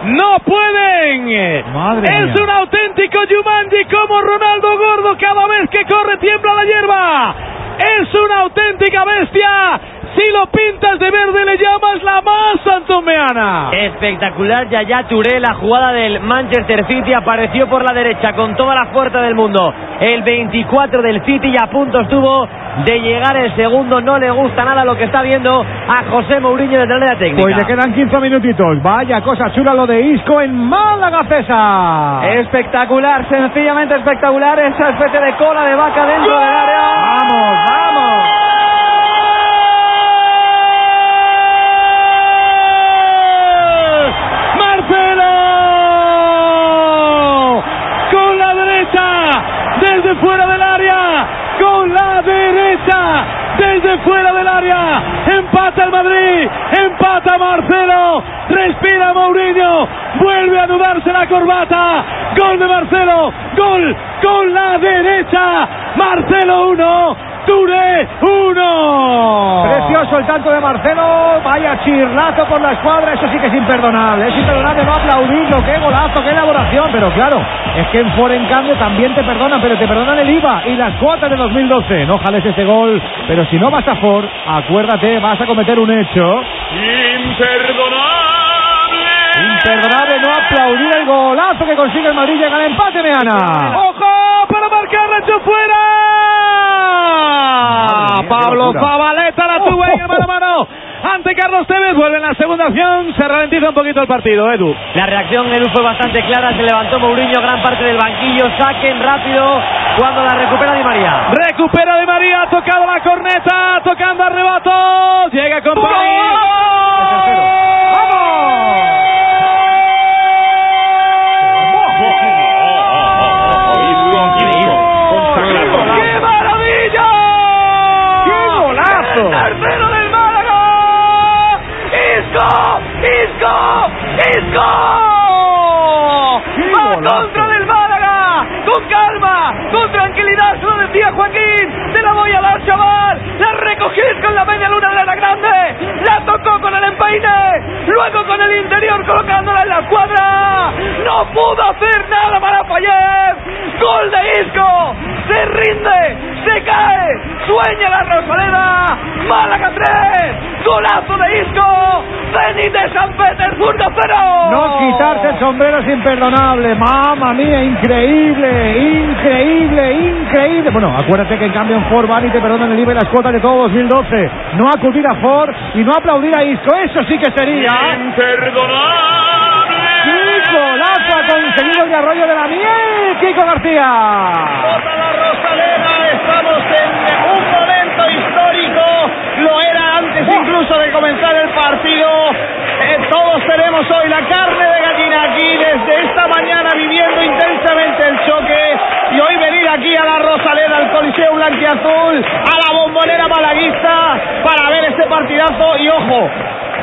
No pueden. Madre es mía. un auténtico Jumanji como Ronaldo Gordo. Cada vez que corre tiembla la hierba. Es una auténtica bestia. Si lo pintas de verde le llamas la más santomeana. Espectacular Yaya Touré, la jugada del Manchester City apareció por la derecha con toda la fuerza del mundo. El 24 del City y a punto estuvo de llegar el segundo. No le gusta nada lo que está viendo a José Mourinho desde la técnica. Pues le quedan 15 minutitos. Vaya cosa chula lo de Isco en Málaga, César. Espectacular, sencillamente espectacular. Esa especie de cola de vaca dentro del área. Vamos, vamos. Marcelo con la derecha desde fuera del área con la derecha desde fuera del empata el Madrid. Empata Marcelo. Respira Mourinho. Vuelve a dudarse la corbata. Gol de Marcelo. Gol con la derecha. Marcelo 1 Touré 1 Precioso el tanto de Marcelo. Vaya chirlazo por la escuadra. Eso sí que es imperdonable. Es imperdonable no aplaudirlo. Qué golazo, qué elaboración. Pero claro, es que en Ford, en cambio, también te perdonan, pero te perdonan el IVA y las cuotas de 2012. No jales ese gol. Pero si no vas a Ford, acuérdate, vas a cometer un hecho. Imperdonable no aplaudir el golazo que consigue el Madrid. Llega el empate, Meana. ¡Ojo! Para marcar la echó Pablo. Zabaleta la tuvo el mano a mano. Ante Carlos Tevez vuelve en la segunda acción. Se ralentiza un poquito el partido, Edu. La reacción Edu fue bastante clara, se levantó Mourinho, gran parte del banquillo, saquen rápido cuando la recupera Di María. Recupera de María, ha tocado la corneta, tocando a rebato. Llega con ¡Qué maravilla! ¡Qué golazo! ¡El tercero del Málaga! ¡Isco! ¡Isco! ¡Isco! ¡Qué ¡Va golazo! contra del Málaga! con calma, con tranquilidad, se lo decía Joaquín, te la voy a dar, chaval, la recogís con la media luna de la grande, la tocó luego con el interior colocándola en la escuadra, no pudo hacer nada para Payet, gol de Isco, se rinde, se cae, sueña la Rosaleda, Málaga 3, golazo de Isco, Zenit de San Petersburgo 0. No quitarse el sombrero es imperdonable. Mamma mía, increíble, increíble, increíble. Bueno, acuérdate que en cambio en Ford van y te perdonan el IVA y las cuotas de todo 2012. No acudir a Ford y no aplaudir a Isco. Eso sí que sería. Imperdonable. ¡Qué golazo ha conseguido el arroyo de la miel! ¡Kiko García! La Rosaleda, estamos en. Lo era antes incluso de comenzar el partido. Eh, todos tenemos hoy la carne de gallina aquí desde esta mañana viviendo intensamente el choque. Y hoy venir aquí a la Rosaleda, al Coliseo Blanquiazul, a la bombonera malaguista para ver este partidazo. Y ojo,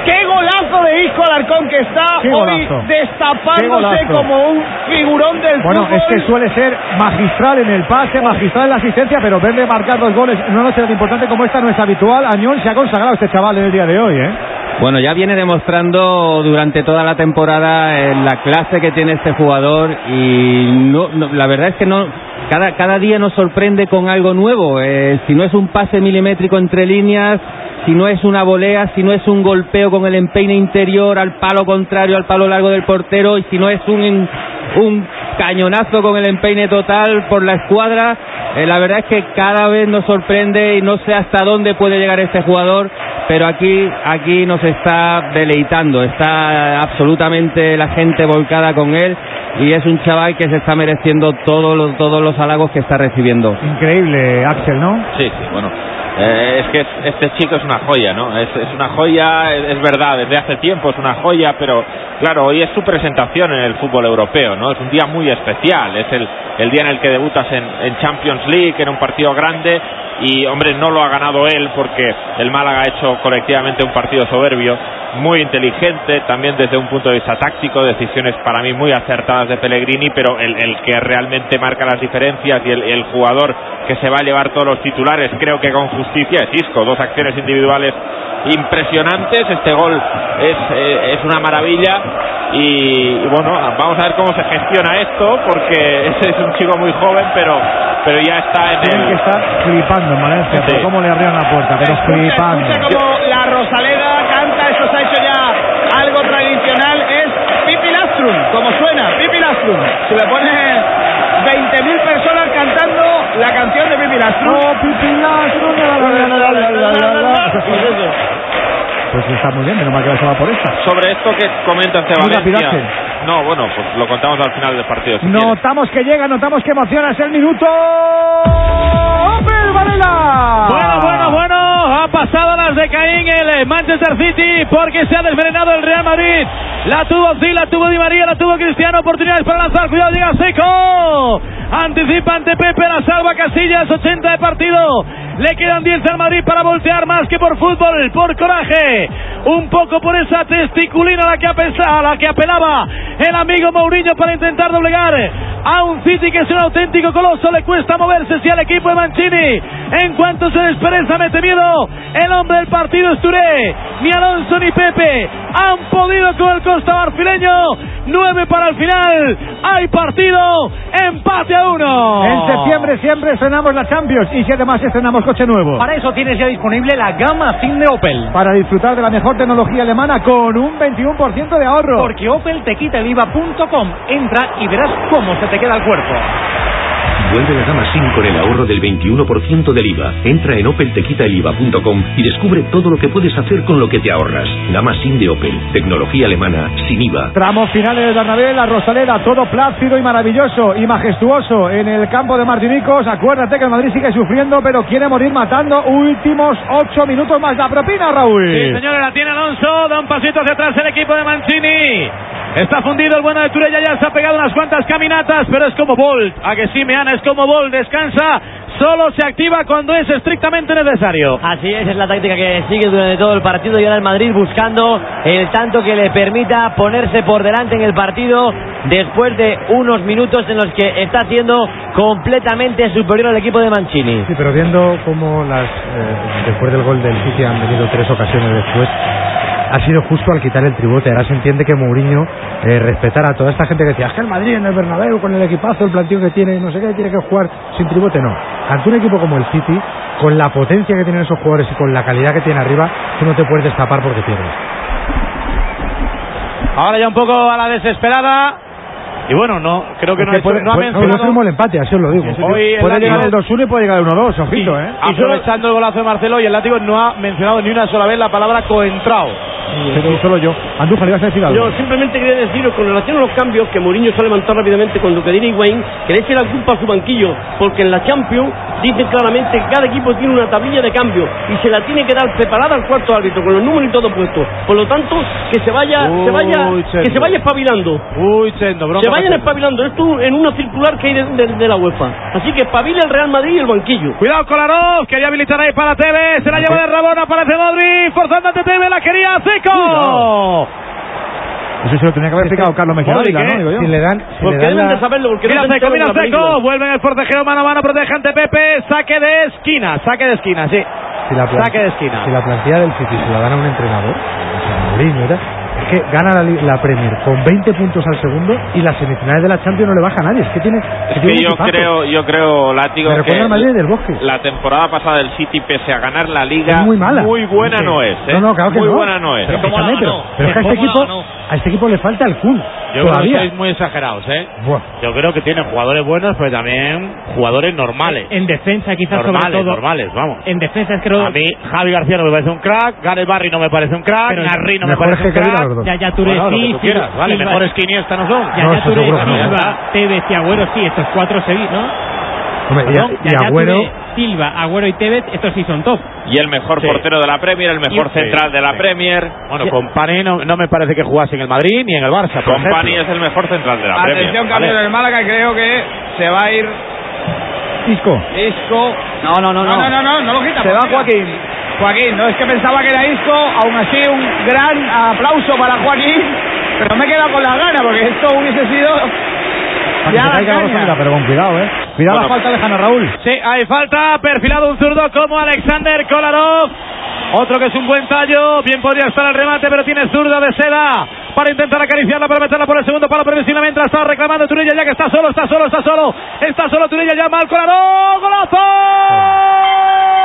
¡Qué golazo de Isco Alarcón que está hoy destapándose como un figurón del Bueno, fútbol! es que suele ser magistral en el pase, magistral en la asistencia, pero verle marcar dos goles en una noche tan importante como esta no es habitual. Añón se ha consagrado este chaval en el día de hoy, ¿eh? Bueno, ya viene demostrando durante toda la temporada eh, la clase que tiene este jugador y no, no- la verdad es que no cada cada día nos sorprende con algo nuevo. Eh, si no es un pase milimétrico entre líneas, si no es una volea, si no es un golpeo con el empeine interior al palo contrario, al palo largo del portero y si no es un un cañonazo con el empeine total por la escuadra. Eh, la verdad es que cada vez nos sorprende y no sé hasta dónde puede llegar este jugador, pero aquí aquí nos está deleitando, está absolutamente la gente volcada con él y es un chaval que se está mereciendo todos los todos los halagos que está recibiendo. Increíble, Axel, ¿no? Sí, sí, bueno. Eh, es que es- este chico es una joya, ¿no? Es, es una joya, es, verdad, desde hace tiempo es una joya, pero claro, hoy es su presentación en el fútbol europeo, ¿no? Es un día muy especial, es el, el día en el que debutas en, en Champions League, en un partido grande, y hombre, no lo ha ganado él porque el Málaga ha hecho colectivamente un partido soberbio, muy inteligente, también desde un punto de vista táctico, decisiones para mí muy acertadas de Pellegrini, pero el, el que realmente marca las diferencias y el, el jugador que se va a llevar todos los titulares, creo que con justicia es Isco, dos acciones individuales impresionantes, este gol es, eh, es una maravilla y, y bueno, vamos a ver cómo se gestiona esto porque ese es un chico muy joven, pero pero ya está en Tienen que estar flipando en Valencia por cómo le abrieron la puerta, pero flipando. Escucha como la Rosaleda canta, eso se ha hecho ya algo tradicional, es Pipi Lastrum, como suena, Pipi Lastrum. Se le pone 20.000 personas cantando la canción de Pipi Lastrum. Oh, Pipi Lastrum, la, la, la, Pues está muy bien, menos mal que la va por esta. sobre esto que comentas de Valencia. No, bueno, pues lo contamos al final del partido. si quieres. Notamos que llega, notamos que emociona, es el minuto. ¡Opel Varela! Bueno, bueno, bueno, ha pasado las de Caín el Manchester City porque se ha desvenenado el Real Madrid. La tuvo sí, la tuvo Di María, la tuvo Cristiano, oportunidades para lanzar, cuidado, llega Seco. Anticipa ante Pepe, la salva Casillas, 80 de partido. Le quedan 10 al Madrid para voltear más que por fútbol, por coraje. Un poco por esa testiculina a la que, la que apelaba el amigo Mourinho para intentar doblegar a un City que es un auténtico coloso. Le cuesta moverse si al equipo de Mancini. En cuanto se despereza, mete miedo. El hombre del partido es Touré. Ni Alonso ni Pepe han podido con el Costa Marfileño. Nueve para el final. Hay partido. Empate a uno. En septiembre siempre estrenamos la Champions y si además estrenamos coche nuevo. Para eso tienes ya disponible la gama fin de Opel. Para disfrutar de la mejor tecnología alemana con un 21% de ahorro. Porque Opel te quita el IVA.com. Entra y verás cómo se te queda el cuerpo. Vuelve la gama SIM con el ahorro del 21% del IVA. Entra en opeltequitaeliva.com y descubre todo lo que puedes hacer con lo que te ahorras. Gama SIM de Opel. Tecnología alemana sin IVA. Tramos finales de Bernabé, la Rosaleda, todo plácido y maravilloso y majestuoso en el campo de Martinicos. Acuérdate que el Madrid sigue sufriendo, pero quiere morir matando. Últimos ocho minutos más. La propina, Raúl. Sí, señores, la tiene Alonso. Da un pasito hacia atrás el equipo de Mancini. Está fundido el bueno de Turella. Ya se ha pegado unas cuantas caminatas, pero es como Bolt. A que sí, Meana, es como Bolt. Descansa. solo se activa cuando es estrictamente necesario. Así es, es la táctica que sigue durante todo el partido y ahora el Madrid buscando el tanto que le permita ponerse por delante en el partido después de unos minutos en los que está siendo completamente superior al equipo de Mancini. Sí, pero viendo cómo las eh, después del gol del City han venido tres ocasiones después, ha sido justo al quitar el tribote. Ahora se entiende que Mourinho eh, respetara a toda esta gente que decía, es que el Madrid en el Bernabéu con el equipazo, el plantío que tiene, no sé qué, tiene que jugar sin tribote. No. Ante un equipo como el City, con la potencia que tienen esos jugadores y con la calidad que tiene arriba, tú no te puedes destapar porque pierdes. Ahora ya un poco a la desesperada. Y bueno, no, creo que no, puede, no ha puede- mencionado. puede ser el empate, así os lo digo. Hoy Puede llegar el 2-1 y puede llegar el 1-2, ojito, ¿eh? Y aprovechando el golazo de Marcelo y el látigo no ha mencionado ni una sola vez la palabra coentrao. Sí, solo yo. Andújar, ibas a decir algo. Yo simplemente quería deciros con relación a los cambios que Mourinho se ha levantado rápidamente cuando Kedira y Wayne que le eche la culpa a su banquillo, porque en la Champions dicen claramente que cada equipo tiene una tablilla de cambio y se la tiene que dar preparada al cuarto árbitro con los números y todo puesto. Por lo tanto, que se vaya, se vaya, Uy, que se vaya espabilando. Uy, Chendo, bronca Se vayan espabilando, esto en una circular que hay de, de- de la UEFA. Así que espabila el Real Madrid y el banquillo. Cuidado Kolarov, quería habilitar ahí para Tevez, se la lleva de Rabona, aparece Modri, forzando ante Tevez, la quería Seco. Eso se lo tenía que haber explicado Carlos Mejía Modric. ¿no? Digo yo. Si le dan, si Porque le dan deben la- de saberlo, porque Mira no Seco, mira película. Seco, vuelve en el forcejeo mano a mano, protege ante Pepe, saque de esquina, saque de esquina, sí. si la, plan- Saque de esquina. si la plantilla del City se la dan a un entrenador, o sea, Mourinho, es que gana la, Premier con 20 puntos al segundo y las semifinales de la Champions no le baja a nadie. Es que tiene, Es tiene que un yo equipazo. creo, yo creo, Látigo, Me que al Madrid del Bosque. la temporada pasada del City, pese a ganar la Liga, Es muy mala. muy buena Sí. no es. ¿eh? No, no, claro que muy no. buena no es. Pero, pero, pero es que a este, equipo, a este equipo le falta el Kun. Yo creo que todavía. sois muy exagerados, ¿eh? Buah. Yo creo que tienen jugadores buenos, pero también jugadores normales. En defensa, quizás normales, sobre todo. normales, vamos. En defensa es que no- A mí, Javi García no me parece un crack, Gareth Barry no me parece un crack, Pero Narri no me parece un crack. Los dos. Ya, ya Touré Bueno, lo que sí, quieras, Silva- vale, Silva- mejores que Iniesta no son. Ya, No, ya eso Touré, seguro que no. Silva, Tevez y Agüero, sí, estos cuatro seguidos, ¿no? Hombre, y, Perdón, y ya, ya Agüero, Touré, Silva, Agüero y Tevez, estos sí son top. Y el mejor Sí. portero de la Premier, el mejor Sí, central de la sí. Premier. Bueno, Company no, no me parece que jugase en el Madrid ni en el Barça. Company es el mejor central de la Premier. Atención, cambio del Málaga y creo que se va a ir Isco. Isco. No, no, no, No, no, no, no, no lo quita. Se va. Joaquín. Joaquín, no es que pensaba que era Isco, aún así un gran aplauso para Joaquín, pero me he quedado con las ganas porque esto hubiese sido ya la caña. Pero con cuidado, ¿eh? Cuidado la falta de Jana Raúl. Sí, hay falta, perfilado un zurdo como Alexander Kolarov. Otro que es un buen tallo, bien podría estar al remate, pero tiene zurda de seda para intentar acariciarla, para meterla por el segundo palo, previsiblemente la está reclamando Turilla ya que está solo, está solo, está solo, está solo Turilla ya mal Kolarov, golazo.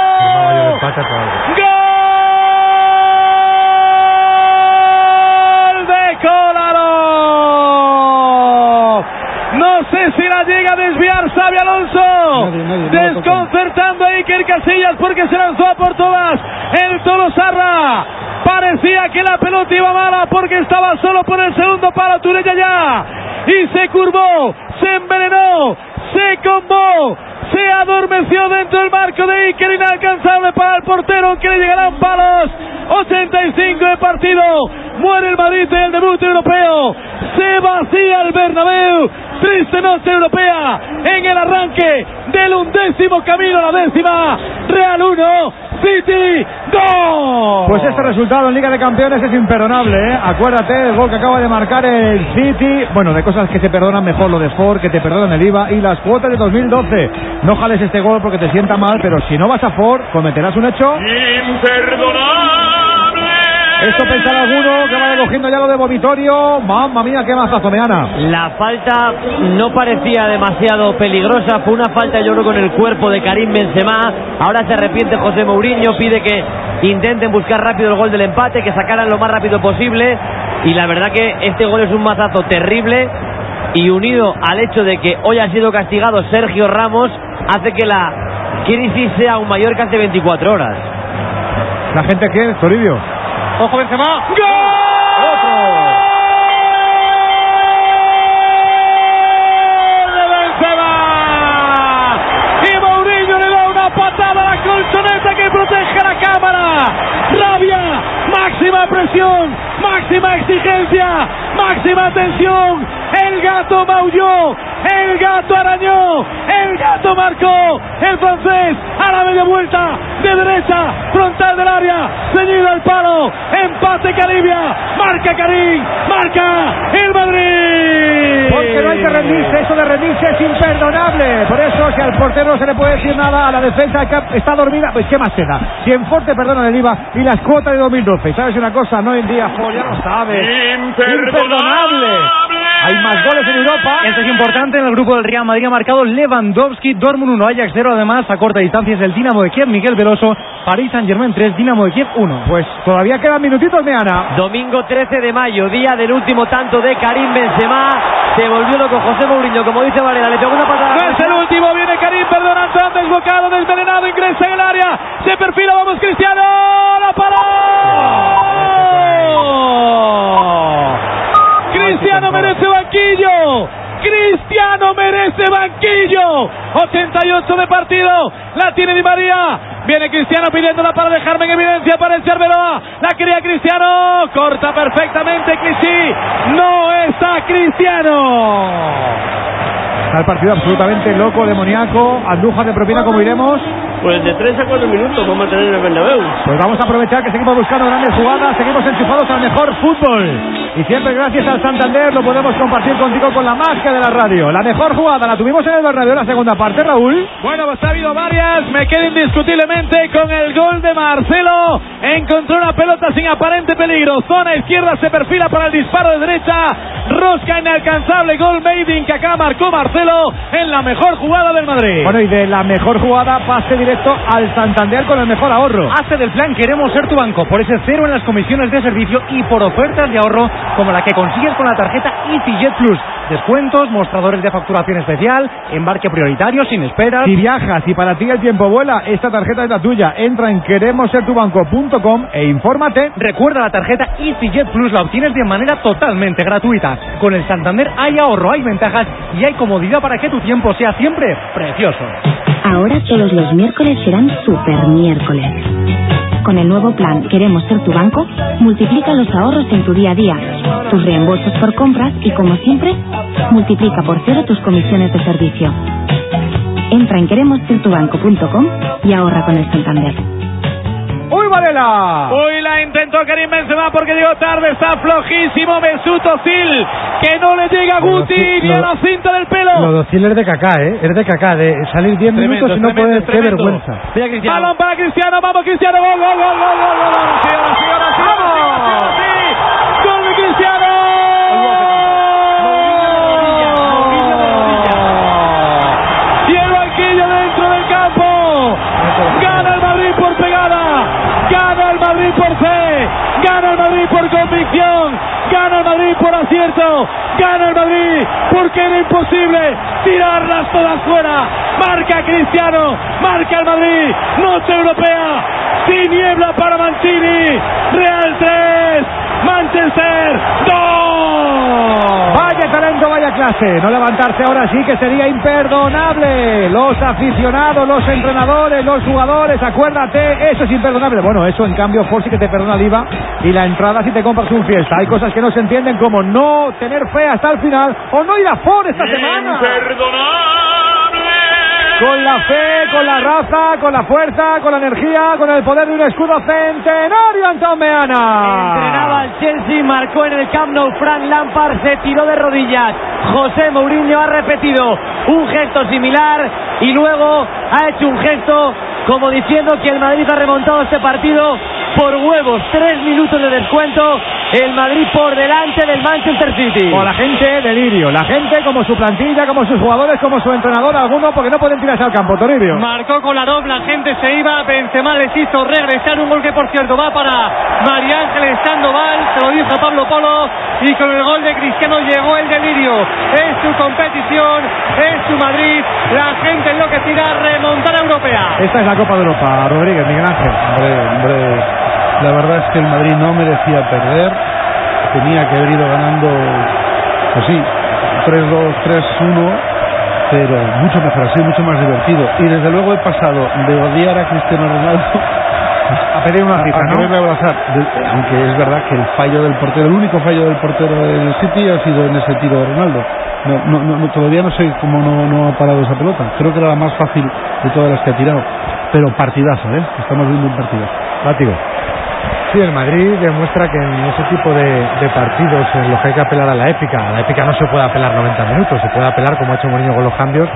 ¡Gol de Kolarov! No sé si la llega a desviar Xavi Alonso. Nadie, nadie, no la Desconcertando a Iker Casillas porque se lanzó a por todas el Tolosarra. Parecía que la pelota iba mala porque estaba solo por el segundo palo Turella ya. Y se curvó, se envenenó, se combó, se adormeció dentro del marco de Iker, inalcanzable para el portero que le llegarán palos. 85 de partido, muere el Madrid en el debut europeo, se vacía el Bernabéu, triste noche europea. En el arranque del undécimo camino a la décima, Real 1, City 2. Pues este resultado en Liga de Campeones es imperdonable, ¿eh? Acuérdate, el gol que acaba de marcar el City. Bueno, de cosas que te perdonan mejor lo de Ford, que te perdonan el IVA y las cuotas de 2012. No jales este gol porque te sienta mal, pero si no vas a Ford, cometerás un hecho. Esto pensará alguno que vaya cogiendo ya lo de Vomitorio. Mamma mía, qué mazazo, Meana. La falta no parecía demasiado peligrosa, fue una falta yo creo con el cuerpo de Karim Benzema. Ahora se arrepiente José Mourinho, pide que intenten buscar rápido el gol del empate, que sacaran lo más rápido posible. Y la verdad que este gol es un mazazo terrible y unido al hecho de que hoy ha sido castigado Sergio Ramos, hace que la crisis sea aún mayor que hace 24 horas. ¿La gente qué? Toribio. Ojo Benzema. de Benzema. Y Mourinho le da una patada a la colchoneta que protege la cámara. Rabia, máxima presión, máxima exigencia, máxima tensión. El gato maulló El gato arañó. El gato marcó. El francés a la media vuelta. De derecha. Frontal del área. Ceñido al palo. Empate Caribia. Marca Karim. Marca el Madrid. Porque no hay que rendirse, eso de rendirse es imperdonable. Por eso, si al portero no se le puede decir nada, a la defensa que está dormida, pues qué más se da. Si en Forte perdonan el IVA y las cuotas de 2012. ¿Sabes una cosa? No en día, ya lo sabes. Imperdonable. Hay más goles en Europa. Esto es importante en el grupo del Real Madrid ha marcado Lewandowski, Dortmund 1, Ajax 0. Además, a corta distancia es el Dinamo de Kiev, Miguel Veloso, París Saint Germain 3, Dinamo de Kiev 1. Pues todavía quedan minutitos, Meana. Domingo 13 de mayo, día del último tanto de Karim Benzema. Se volvió loco José Mourinho, como dice Varela, le pegó una patada. No es el último, viene Karim, perdonando, desbocado, desvenenado, ingresa en el área, se perfila, vamos Cristiano, la paró. Cristiano merece banquillo. Cristiano merece banquillo. 88 de partido. La tiene Di María. Viene Cristiano pidiéndola para dejarme en evidencia. Aparece Arbeloa. La quería Cristiano. Corta perfectamente Clichy. No está Cristiano. El partido absolutamente loco, demoníaco. Andújar de propina, como iremos. Pues de 3 a 4 minutos vamos a tener en el Bernabéu. Pues vamos a aprovechar que seguimos buscando grandes jugadas, seguimos enchufados al mejor fútbol. Y siempre gracias al Santander lo podemos compartir contigo con la magia de la radio. La mejor jugada la tuvimos en el Bernabéu en la segunda parte, Raúl. Bueno, pues ha habido varias. Me quedo indiscutiblemente con el gol de Marcelo. Encontró una pelota sin aparente peligro. Zona izquierda se perfila para el disparo de derecha. Rosca inalcanzable. Gol made in que acá marcó Marcelo en la mejor jugada del Madrid. Bueno, y de la mejor jugada pase directo al Santander con el mejor ahorro. Hace del plan Queremos ser tu banco por ese cero en las comisiones de servicio y por ofertas de ahorro como la que consigues con la tarjeta EasyJet Plus. Descuentos, mostradores de facturación especial, embarque prioritario sin esperas. Si viajas y para ti el tiempo vuela, esta tarjeta es la tuya. Entra en queremosertubanco.com e infórmate. Recuerda la tarjeta EasyJet Plus la obtienes de manera totalmente gratuita. Con el Santander hay ahorro, hay ventajas y hay comodidad para que tu tiempo sea siempre precioso. Ahora todos los miércoles serán super miércoles. Con el nuevo plan Queremos ser tu banco, multiplica los ahorros en tu día a día, tus reembolsos por compras y como siempre, multiplica por cero tus comisiones de servicio. Entra en queremosertubanco.com y ahorra con el Santander. ¡Uy, Varela! Uy, la intentó Karim Benzema porque llegó tarde, está flojísimo Mesut Özil, que no le llega a Guti ni a la cinta del pelo. Lo de Özil es de cacá, ¿eh? Es de cacá, de salir 10 minutos y no poder... ¡Qué vergüenza! Balón para Cristiano, vamos Cristiano, gol, gol, gol, gol, gol, gol, Convicción. Gana el Madrid por acierto. Gana el Madrid porque era imposible tirarlas todas fuera. Marca Cristiano. Marca el Madrid. Noche europea. Tiniebla para Mancini. Real 3. Manchester 2. Vaya talento, vaya clase. No levantarse ahora sí que sería imperdonable. Los aficionados, los entrenadores, los jugadores, acuérdate, eso es imperdonable. Bueno, eso en cambio, por sí que te perdona el IVA y la entrada si te compras un fiesta. Hay cosas que no se entienden como no tener fe hasta el final o no ir a for esta semana. Con la fe, con la raza, con la fuerza, con la energía, con el poder de un escudo centenario, Antón Meana. Entrenaba al Chelsea, marcó en el Camp Nou Frank Lampard, se tiró de rodillas. José Mourinho ha repetido un gesto similar y luego ha hecho un gesto como diciendo que el Madrid ha remontado este partido por huevos. Tres minutos de descuento. El Madrid por delante del Manchester City. O la gente, delirio. La gente, como su plantilla, como sus jugadores, como su entrenador, alguno, porque no pueden tirarse al campo, Toribio. Marcó con la doble, la gente se iba, Benzema les hizo regresar un gol que por cierto va para María Ángeles Sandoval, se lo dijo Pablo Polo y con el gol de Cristiano llegó el delirio. Es su competición, es su Madrid, la gente enloquecida, remontada europea. Esta es la Copa de Europa, Rodríguez, Miguel Ángel. Hombre, hombre, es que el Madrid no merecía perder, tenía que haber ido ganando, pues sí, 3-2, 3-1, pero mucho mejor así, mucho más divertido. Y desde luego he pasado de odiar a Cristiano Ronaldo a pedir una cita, ¿no? abrazar. Aunque es verdad que el fallo del portero, el único fallo del portero del City ha sido en ese tiro de Ronaldo. No, no, no, no, todavía no sé cómo no, no ha parado esa pelota. Creo que era la más fácil de todas las que ha tirado. Pero partidazo, ¿eh? Estamos viendo un partidazo. Látigo. Sí, el Madrid demuestra que en ese tipo de, de partidos en los que hay que apelar a la épica, a la épica no se puede apelar 90 minutos, se puede apelar como ha hecho Mourinho con los cambios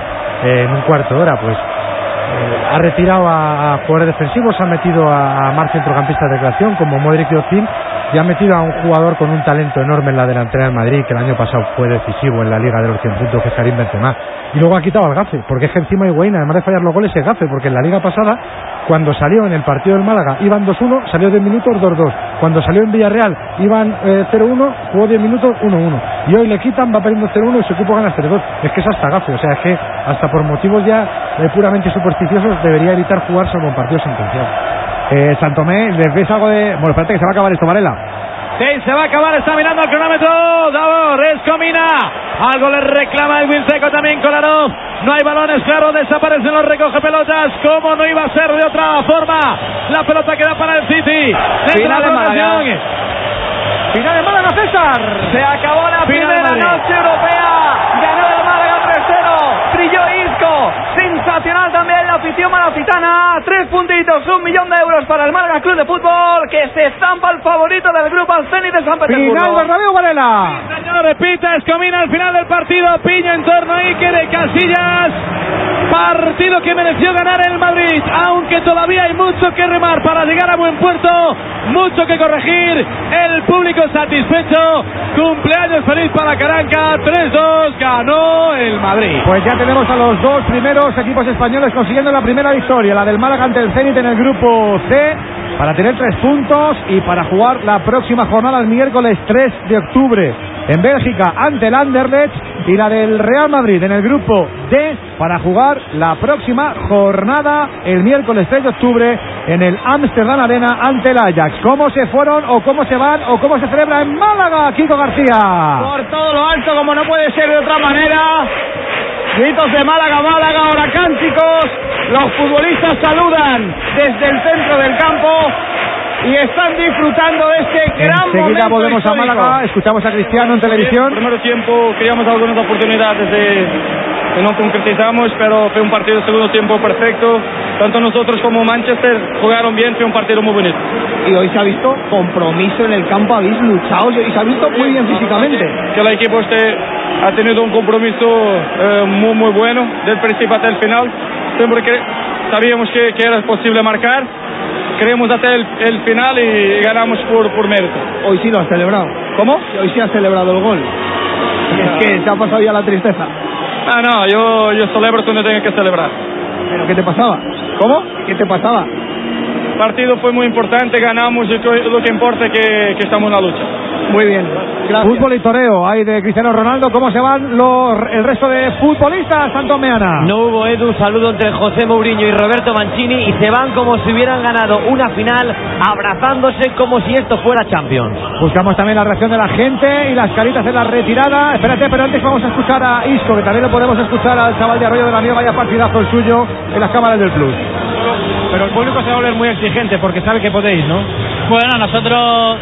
eh, en un cuarto de hora, pues eh, ha retirado a, a jugadores defensivos, ha metido a, a más centrocampistas de creación como Modric y Ozil y ha metido a un jugador con un talento enorme en la delantera del Madrid que el año pasado fue decisivo en la Liga de los 100 puntos que es Karim Benzema. Y luego ha quitado al Gafe porque es que encima Higuaín además de fallar los goles es Gafe porque en la Liga pasada cuando salió en el partido del Málaga iban 2-1 salió 10 minutos 2-2 cuando salió en Villarreal iban eh, 0-1 jugó 10 minutos 1-1 y hoy le quitan va perdiendo 0-1 y su equipo gana 0-2 es que es hasta Gafe o sea es que hasta por motivos ya eh, puramente supersticiosos debería evitar jugar solo en partidos sentenciados Eh, Santomé, ¿les ves algo de...? Bueno, espérate que se va a acabar esto, Varela. Sí, se va a acabar, está mirando el cronómetro. Davor, Escomina. Algo le reclama el Wilseco también Kolarov. No hay balones, claro, desaparecen los recoge pelotas. ¿Cómo no iba a ser de otra forma? La pelota queda para el City. Final de Málaga. Final de Málaga, César. Se acabó la Final de primera noche europea. Ganó el Málaga 3-0. Brilló Isco. Sensacional también la afición malacitana. Tres puntitos, un millón de euros para el Málaga Club de Fútbol que se estampa el favorito del grupo al Zenit de San Petersburgo. Final Bernabéu, Varela. Señores, pita Escomina al final del partido. Piña en torno a Iker Casillas. Partido que mereció ganar el Madrid, aunque todavía hay mucho que remar para llegar a buen puerto, mucho que corregir. El público satisfecho. Cumpleaños feliz para Caranca. 3-2 ganó el Madrid. Pues ya tenemos a los dos primeros equipos españoles consiguiendo la primera victoria, la del Málaga ante el Zenit en el grupo C, para tener tres puntos y para jugar la próxima jornada el miércoles 3 de octubre en Bélgica ante el Anderlecht y la del Real Madrid en el grupo D para jugar la próxima jornada el miércoles 3 de octubre en el Amsterdam Arena ante el Ajax. ¿Cómo se fueron o cómo se van o cómo se celebra en Málaga, Kiko García? Por todo lo alto, como no puede ser de otra manera. Gritos de Málaga, Málaga, ahora cánticos. Los futbolistas saludan desde el centro del campo y están disfrutando de este gran Enseguida momento volvemos a histórico. Málaga, escuchamos a Cristiano en televisión. primer tiempo creamos algunas oportunidades de, no concretizamos, pero fue un partido segundo tiempo perfecto. Tanto nosotros como Manchester jugaron bien, fue un partido muy bonito. Y hoy se ha visto compromiso en el campo, habéis luchado y se ha visto muy bien físicamente. Que el equipo este ha tenido un compromiso eh, muy muy bueno del principio hasta el final. Siempre que sabíamos que, que era posible marcar, creemos hasta el, el final y ganamos por, por mérito. Hoy sí lo has celebrado. ¿Cómo? Hoy sí has celebrado el gol. Es que se ha pasado ya la tristeza. Ah, no, yo, yo celebro cuando tengo que celebrar. ¿Pero qué te pasaba? ¿Cómo? ¿Qué te pasaba? El partido fue muy importante, ganamos y lo que importa es que, que estamos en la lucha. Muy bien. Fútbol y toreo, hay de Cristiano Ronaldo. ¿Cómo se van los, el resto de futbolistas, Santo Meana? No hubo Edu, un saludo entre José Mourinho y Roberto Mancini y se van como si hubieran ganado una final, abrazándose como si esto fuera Champions. Buscamos también la reacción de la gente y las caritas en la retirada. Espérate, pero antes vamos a escuchar a Isco, que también lo podemos escuchar al chaval de Arroyo de la Mía. Vaya partidazo el suyo en las cámaras del Plus. Pero el público se va a volver muy exigente porque sabe que podéis, ¿no? Bueno, nosotros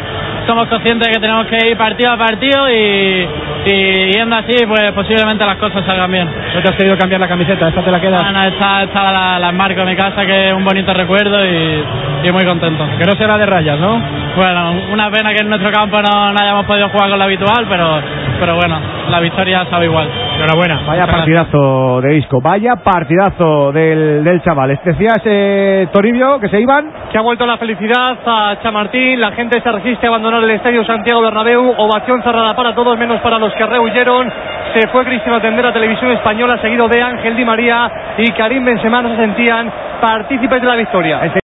somos conscientes de que tenemos que ir partido a partido y, y yendo así, pues posiblemente las cosas salgan bien. ¿No te has querido cambiar la camiseta? ¿Esta te la quedas? Bueno, esta, esta la, la en mi casa, que es un bonito recuerdo y, y muy contento. Que no será de rayas, ¿no? Bueno, una pena que en nuestro campo no, no hayamos podido jugar con lo habitual, pero, pero bueno, la victoria sabe igual. Enhorabuena. Vaya partidazo de Isco, vaya partidazo del, del chaval. Decías, eh, Toribio, que se iban. Que ha vuelto la felicidad a Chamartín, la gente se resiste a abandonar el estadio Santiago Bernabéu, ovación cerrada para todos menos para los que rehuyeron. Se fue Cristiano a atender a Televisión Española, seguido de Ángel Di María y Karim Benzema no se sentían partícipes de la victoria.